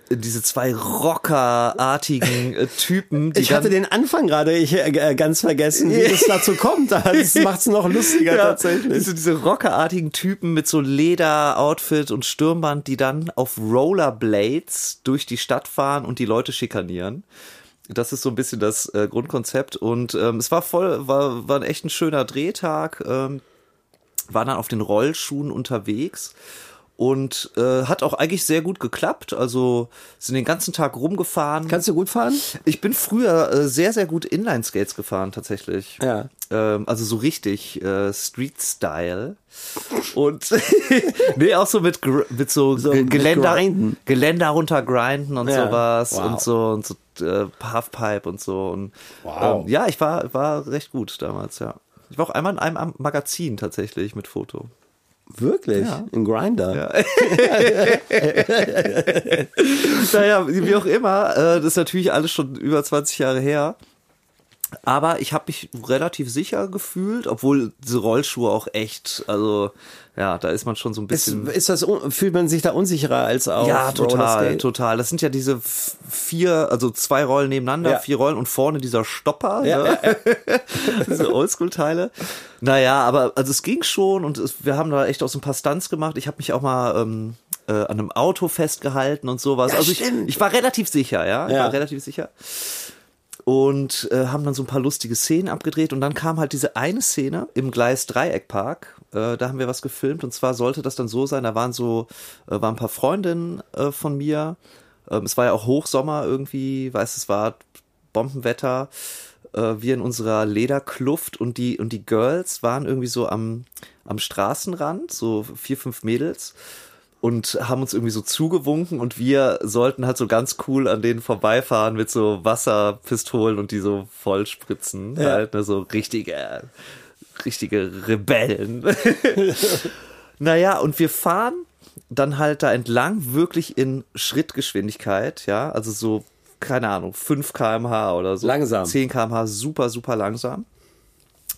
in diese zwei rockerartigen äh, Typen. Die Ich hatte den Anfang gerade ich, äh, ganz vergessen, wie es dazu kommt. Das macht es noch lustiger Ja, tatsächlich. Diese, diese rockerartigen Typen mit so Leder-Outfit und Stirnband, die dann auf Rollerblades durch die Stadt fahren und die Leute schikanieren. Das ist so ein bisschen das äh, Grundkonzept und ähm, es war voll, war, war ein echt ein schöner Drehtag. Ähm, war dann auf den Rollschuhen unterwegs und äh, hat auch eigentlich sehr gut geklappt. Also sind den ganzen Tag rumgefahren. Kannst du gut fahren? Ich bin früher äh, sehr, sehr gut Inline-Skates gefahren, tatsächlich. Ja. Ähm, also so richtig äh, Street-Style. Und nee, auch so mit, gr- mit so, mit Geländer, Grinden. Geländer runtergrinden und Ja. sowas Wow. und so und so äh, Halfpipe und so. Und, Wow. ähm, ja, ich war, war recht gut damals, ja. Ich war auch einmal in einem Magazin tatsächlich mit Foto. Wirklich? Ja. Ein Grinder? naja, wie auch immer, äh, das ist natürlich alles schon über 20 Jahre her. Aber ich habe mich relativ sicher gefühlt, obwohl diese Rollschuhe auch echt, also ja, da ist man schon so ein Ist, bisschen. ist das, un- fühlt man sich da unsicherer als auf ja, total, total. Das sind ja diese vier, also zwei Rollen nebeneinander, Ja. vier Rollen und vorne dieser Stopper. Ja, ne? diese Oldschool-Teile. Naja, aber also es ging schon und es, wir haben da echt auch so ein paar Stunts gemacht. Ich habe mich auch mal ähm, äh, an einem Auto festgehalten und sowas. Ja, also ich, ich war relativ sicher, ja. Ich Ja. war relativ sicher. Und äh, haben dann so ein paar lustige Szenen abgedreht und dann kam halt diese eine Szene im Gleis Dreieckpark. Äh, da haben wir was gefilmt und zwar sollte das dann so sein, da waren so, äh, waren ein paar Freundinnen äh, von mir. Ähm, es war ja auch Hochsommer irgendwie, weiß es war Bombenwetter. Äh, wir in unserer Lederkluft und die und die Girls waren irgendwie so am am Straßenrand, so vier fünf Mädels und haben uns irgendwie so zugewunken und wir sollten halt so ganz cool an denen vorbeifahren mit so Wasserpistolen und die so vollspritzen. Ja. Halt, ne, so richtige, richtige Rebellen. naja, und wir fahren dann halt da entlang wirklich in Schrittgeschwindigkeit, ja, also so, keine Ahnung, 5 kmh oder so. Langsam. 10 kmh, super, super langsam.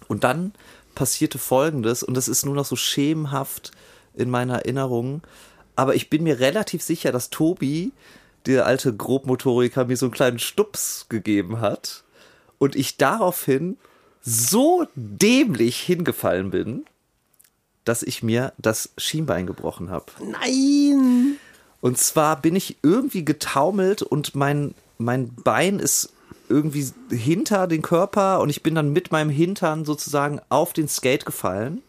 Und dann passierte Folgendes, und das ist nur noch so schemenhaft in meiner Erinnerung, aber ich bin mir relativ sicher, dass Tobi, der alte Grobmotoriker, mir so einen kleinen Stups gegeben hat und ich daraufhin so dämlich hingefallen bin, dass ich mir das Schienbein gebrochen habe. Nein! Und zwar bin ich irgendwie getaumelt und mein, mein Bein ist irgendwie hinter den Körper und ich bin dann mit meinem Hintern sozusagen auf den Skate gefallen.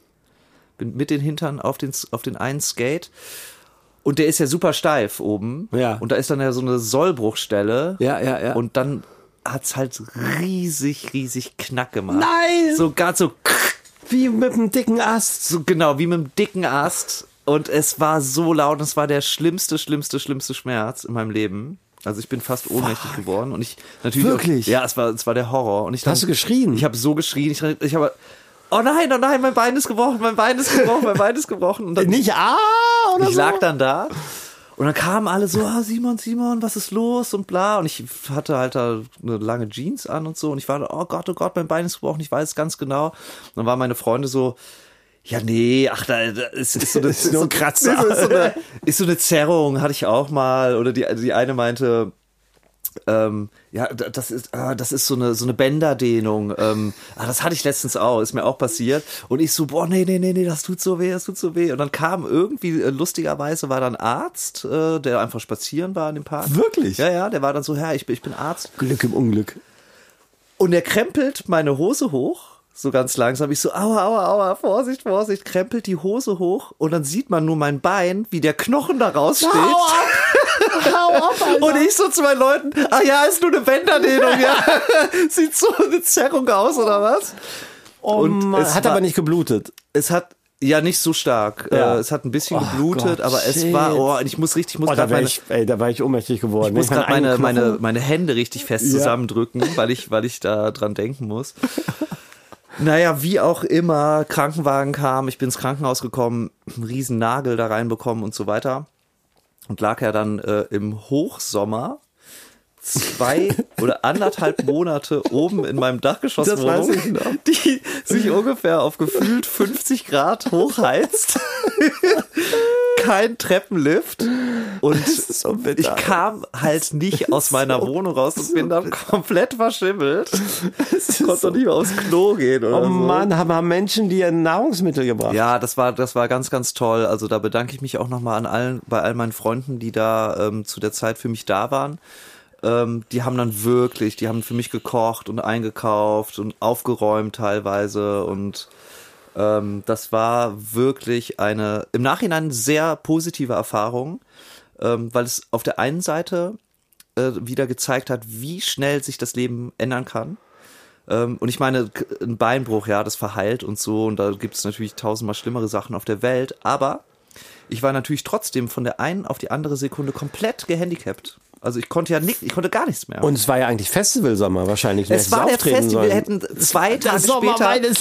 Bin mit den Hintern auf den, auf den einen Skate. Und der ist ja super steif oben. Ja. Und da ist dann ja so eine Sollbruchstelle. Ja, ja, ja. Und dann hat's halt riesig, riesig Knack gemacht. Nein! So ganz so Wie mit einem dicken Ast. so genau, wie mit einem dicken Ast. Und es war so laut, und es war der schlimmste, schlimmste, schlimmste Schmerz in meinem Leben. Also ich bin fast ohnmächtig geworden und ich natürlich Wirklich? Auch, ja, es war es war der Horror und ich Hast du geschrien? Ich habe so geschrien, ich ich habe Oh nein, oh nein, mein Bein ist gebrochen, mein Bein ist gebrochen, mein Bein ist gebrochen und dann, Nicht ah oder ich so? lag dann da und dann kamen alle so, ah, Simon, Simon, was ist los und bla und ich hatte halt da eine lange Jeans an und so und ich war, oh Gott, oh Gott, mein Bein ist gebrochen, ich weiß es ganz genau. Und dann waren meine Freunde so, ja, nee, ach, da, ist, ist so eine, ist nur ein Kratzer. Ist, so eine, ist so eine Zerrung, hatte ich auch mal. Oder die, die eine meinte, ähm, ja, da- das ist, ah, das ist so eine, so eine Bänderdehnung. Ähm, ah, das hatte ich letztens auch, ist mir auch passiert. Und ich so, boah, nee, nee, nee, nee, das tut so weh, das tut so weh. Und dann kam irgendwie, äh, lustigerweise war dann Arzt, äh, der einfach spazieren war in dem Park. Wirklich? Ja, ja, der war dann so, ja, ich, bin- ich bin Arzt. Glück im Unglück. Und er krempelt meine Hose hoch, so ganz langsam. Ich so, aua, aua, aua, Vorsicht, Vorsicht, krempelt die Hose hoch und dann sieht man nur mein Bein, wie der Knochen da raussteht. Hau ab, Alter. Und ich so zu meinen Leuten, ah ja, ist nur eine Bänderdehnung, ja. Sieht so eine Zerrung aus, oder was? Oh und es hat war- aber nicht geblutet. Es hat, ja, nicht so stark. Ja. Äh, es hat ein bisschen Oh geblutet, Gott, aber es shit. war, oh, ich muss richtig, ich muss Oh, da gerade war meine, ich, ey, da war ich ohnmächtig geworden. ich muss gerade meine, meine, meine Hände richtig fest Ja. zusammendrücken, weil ich, weil ich da dran denken muss. Naja, wie auch immer, Krankenwagen kam, ich bin ins Krankenhaus gekommen, einen riesen Nagel da reinbekommen und so weiter. Und lag ja dann äh, im Hochsommer zwei oder anderthalb Monate oben in meinem Das weiß ich noch. die sich ungefähr auf gefühlt 50 Grad hochheizt. Kein Treppenlift. Und so ich kam halt nicht aus meiner Wohnung raus und bin dann komplett verschimmelt. Konnte doch nicht mehr aufs Klo gehen oder Oh so. Mann, haben, haben Menschen dir Nahrungsmittel gebracht? Ja, das war, das war ganz, ganz toll. Also da bedanke ich mich auch nochmal an allen, bei all meinen Freunden, die da ähm, zu der Zeit für mich da waren. Ähm, die haben dann wirklich, die haben für mich gekocht und eingekauft und aufgeräumt teilweise und ähm, das war wirklich eine im Nachhinein sehr positive Erfahrung, ähm, weil es auf der einen Seite äh, wieder gezeigt hat, wie schnell sich das Leben ändern kann. Ähm, und ich meine, ein Beinbruch, ja, das verheilt und so, und da gibt es natürlich tausendmal schlimmere Sachen auf der Welt, aber ich war natürlich trotzdem von der einen auf die andere Sekunde komplett gehandicapt. Also ich konnte ja nicht, ich konnte gar nichts mehr. Und es war ja eigentlich Festivalsommer wahrscheinlich. Du Es war der Festival, wir sollen. hätten zwei Tage später,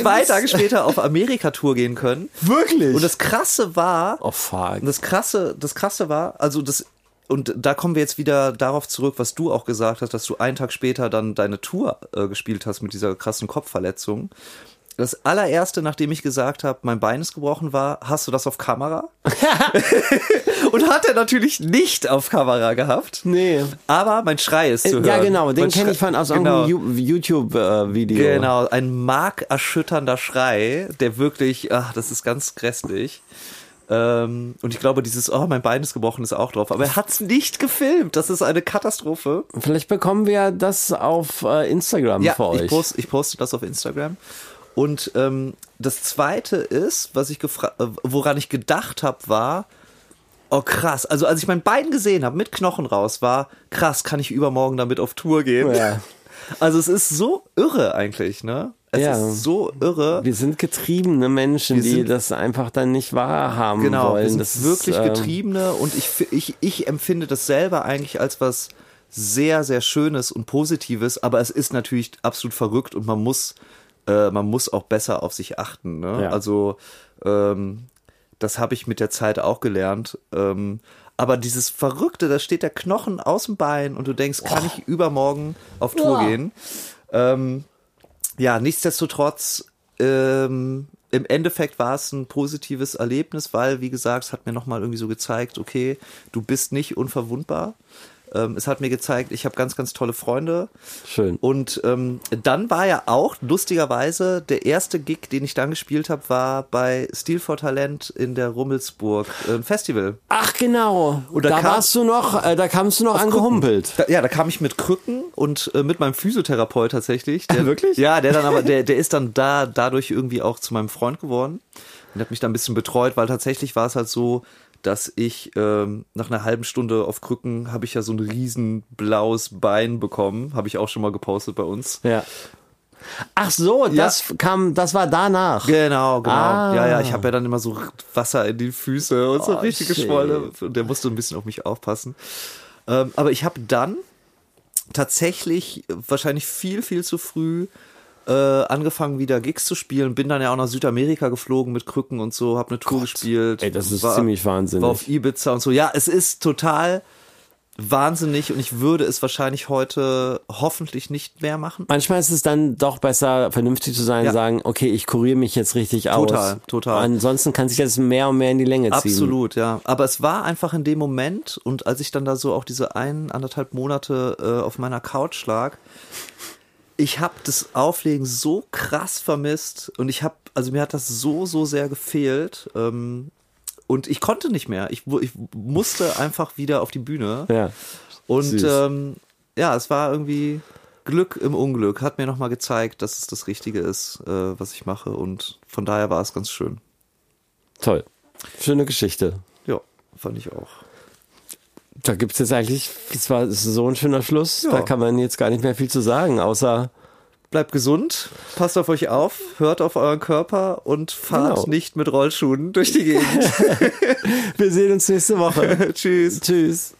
zwei Tage später auf Amerika-Tour gehen können. Wirklich? Und das Krasse war, oh fuck. das Krasse, das Krasse war, also das, und da kommen wir jetzt wieder darauf zurück, was du auch gesagt hast, dass du einen Tag später dann deine Tour äh, gespielt hast mit dieser krassen Kopfverletzung. Das allererste, nachdem ich gesagt habe, mein Bein ist gebrochen war, hast du das auf Kamera? und hat er natürlich nicht auf Kamera gehabt. Nee. Aber mein Schrei ist zu hören. Ja, genau, den kenne ich von aus genau. irgendeinem YouTube-Video. Genau, ein markerschütternder Schrei, der wirklich, ach, das ist ganz grässlich. Ähm, und ich glaube, dieses, oh, mein Bein ist gebrochen, ist auch drauf. Aber er hat's nicht gefilmt. Das ist eine Katastrophe. Vielleicht bekommen wir das auf äh, Instagram Ja, für euch. ich, post, ich poste das auf Instagram. Und ähm, das zweite ist, was ich äh, woran ich gedacht habe, war, oh krass, also als ich mein Bein gesehen habe mit Knochen raus, war krass, kann ich übermorgen damit auf Tour gehen? Ja. Also es ist so irre eigentlich, ne? Es Ja. ist so irre. Wir sind getriebene Menschen, Wir die sind- das einfach dann nicht wahrhaben Genau, wollen. wir sind das ist, wirklich ähm, Getriebene und ich, ich, ich empfinde das selber eigentlich als was sehr, sehr Schönes und Positives, aber es ist natürlich absolut verrückt und man muss, äh, man muss auch besser auf sich achten. Ne? Ja. Also ähm, das habe ich mit der Zeit auch gelernt. Ähm, aber dieses Verrückte, da steht der Knochen aus dem Bein und du denkst, kann ich übermorgen auf Tour Ja. gehen? Ähm, ja, nichtsdestotrotz, ähm, im Endeffekt war es ein positives Erlebnis, weil, wie gesagt, es hat mir nochmal irgendwie so gezeigt, okay, du bist nicht unverwundbar. Ähm, es hat mir gezeigt, ich habe ganz, ganz tolle Freunde. Schön. Und ähm, dann war ja auch, lustigerweise, der erste Gig, den ich dann gespielt habe, war bei Stil for Talent in der Rummelsburg äh, Festival. Ach genau. Und da da kam- warst du noch, äh, da kamst du noch angehumpelt. Da, ja, da kam ich mit Krücken und äh, mit meinem Physiotherapeut tatsächlich. Der, Wirklich? Ja, der dann aber, der, der ist dann da dadurch irgendwie auch zu meinem Freund geworden und hat mich dann ein bisschen betreut, weil tatsächlich war es halt so, dass ich ähm, nach einer halben Stunde auf Krücken habe ich ja so ein riesen blaues Bein bekommen, habe ich auch schon mal gepostet bei uns. Ja. Ach so, das kam, das war danach. Genau, genau. Ah. Ja, ja, ich habe ja dann immer so Wasser in die Füße und so Oh, richtig geschwollen. Und der musste ein bisschen auf mich aufpassen. Ähm, aber ich habe dann tatsächlich wahrscheinlich viel, viel zu früh äh, angefangen, wieder Gigs zu spielen. Bin dann ja auch nach Südamerika geflogen mit Krücken und so, habe eine Tour gespielt. Ey, das ist ziemlich wahnsinnig. War auf Ibiza und so. Ja, es ist total wahnsinnig und ich würde es wahrscheinlich heute hoffentlich nicht mehr machen. Manchmal ist es dann doch besser, vernünftig zu sein, Ja. sagen, okay, ich kuriere mich jetzt richtig aus. Total, total. Ansonsten kann sich das mehr und mehr in die Länge ziehen. Absolut, ja. Aber es war einfach in dem Moment und als ich dann da so auch diese ein, anderthalb Monate äh, auf meiner Couch lag, ich habe das Auflegen so krass vermisst und ich habe, also mir hat das so, so sehr gefehlt ähm, und ich konnte nicht mehr. Ich, ich musste einfach wieder auf die Bühne Ja. und ähm, ja, es war irgendwie Glück im Unglück. Hat mir nochmal gezeigt, dass es das Richtige ist, äh, was ich mache und von daher war es ganz schön. Toll. Schöne Geschichte. Ja, fand ich auch. Da gibt's jetzt eigentlich, das war so ein schöner Schluss, Ja. da kann man jetzt gar nicht mehr viel zu sagen, außer Bleibt gesund, passt auf euch auf, hört auf euren Körper und fahrt Genau. nicht mit Rollschuhen durch die Gegend. wir sehen uns nächste Woche. Tschüss. Tschüss.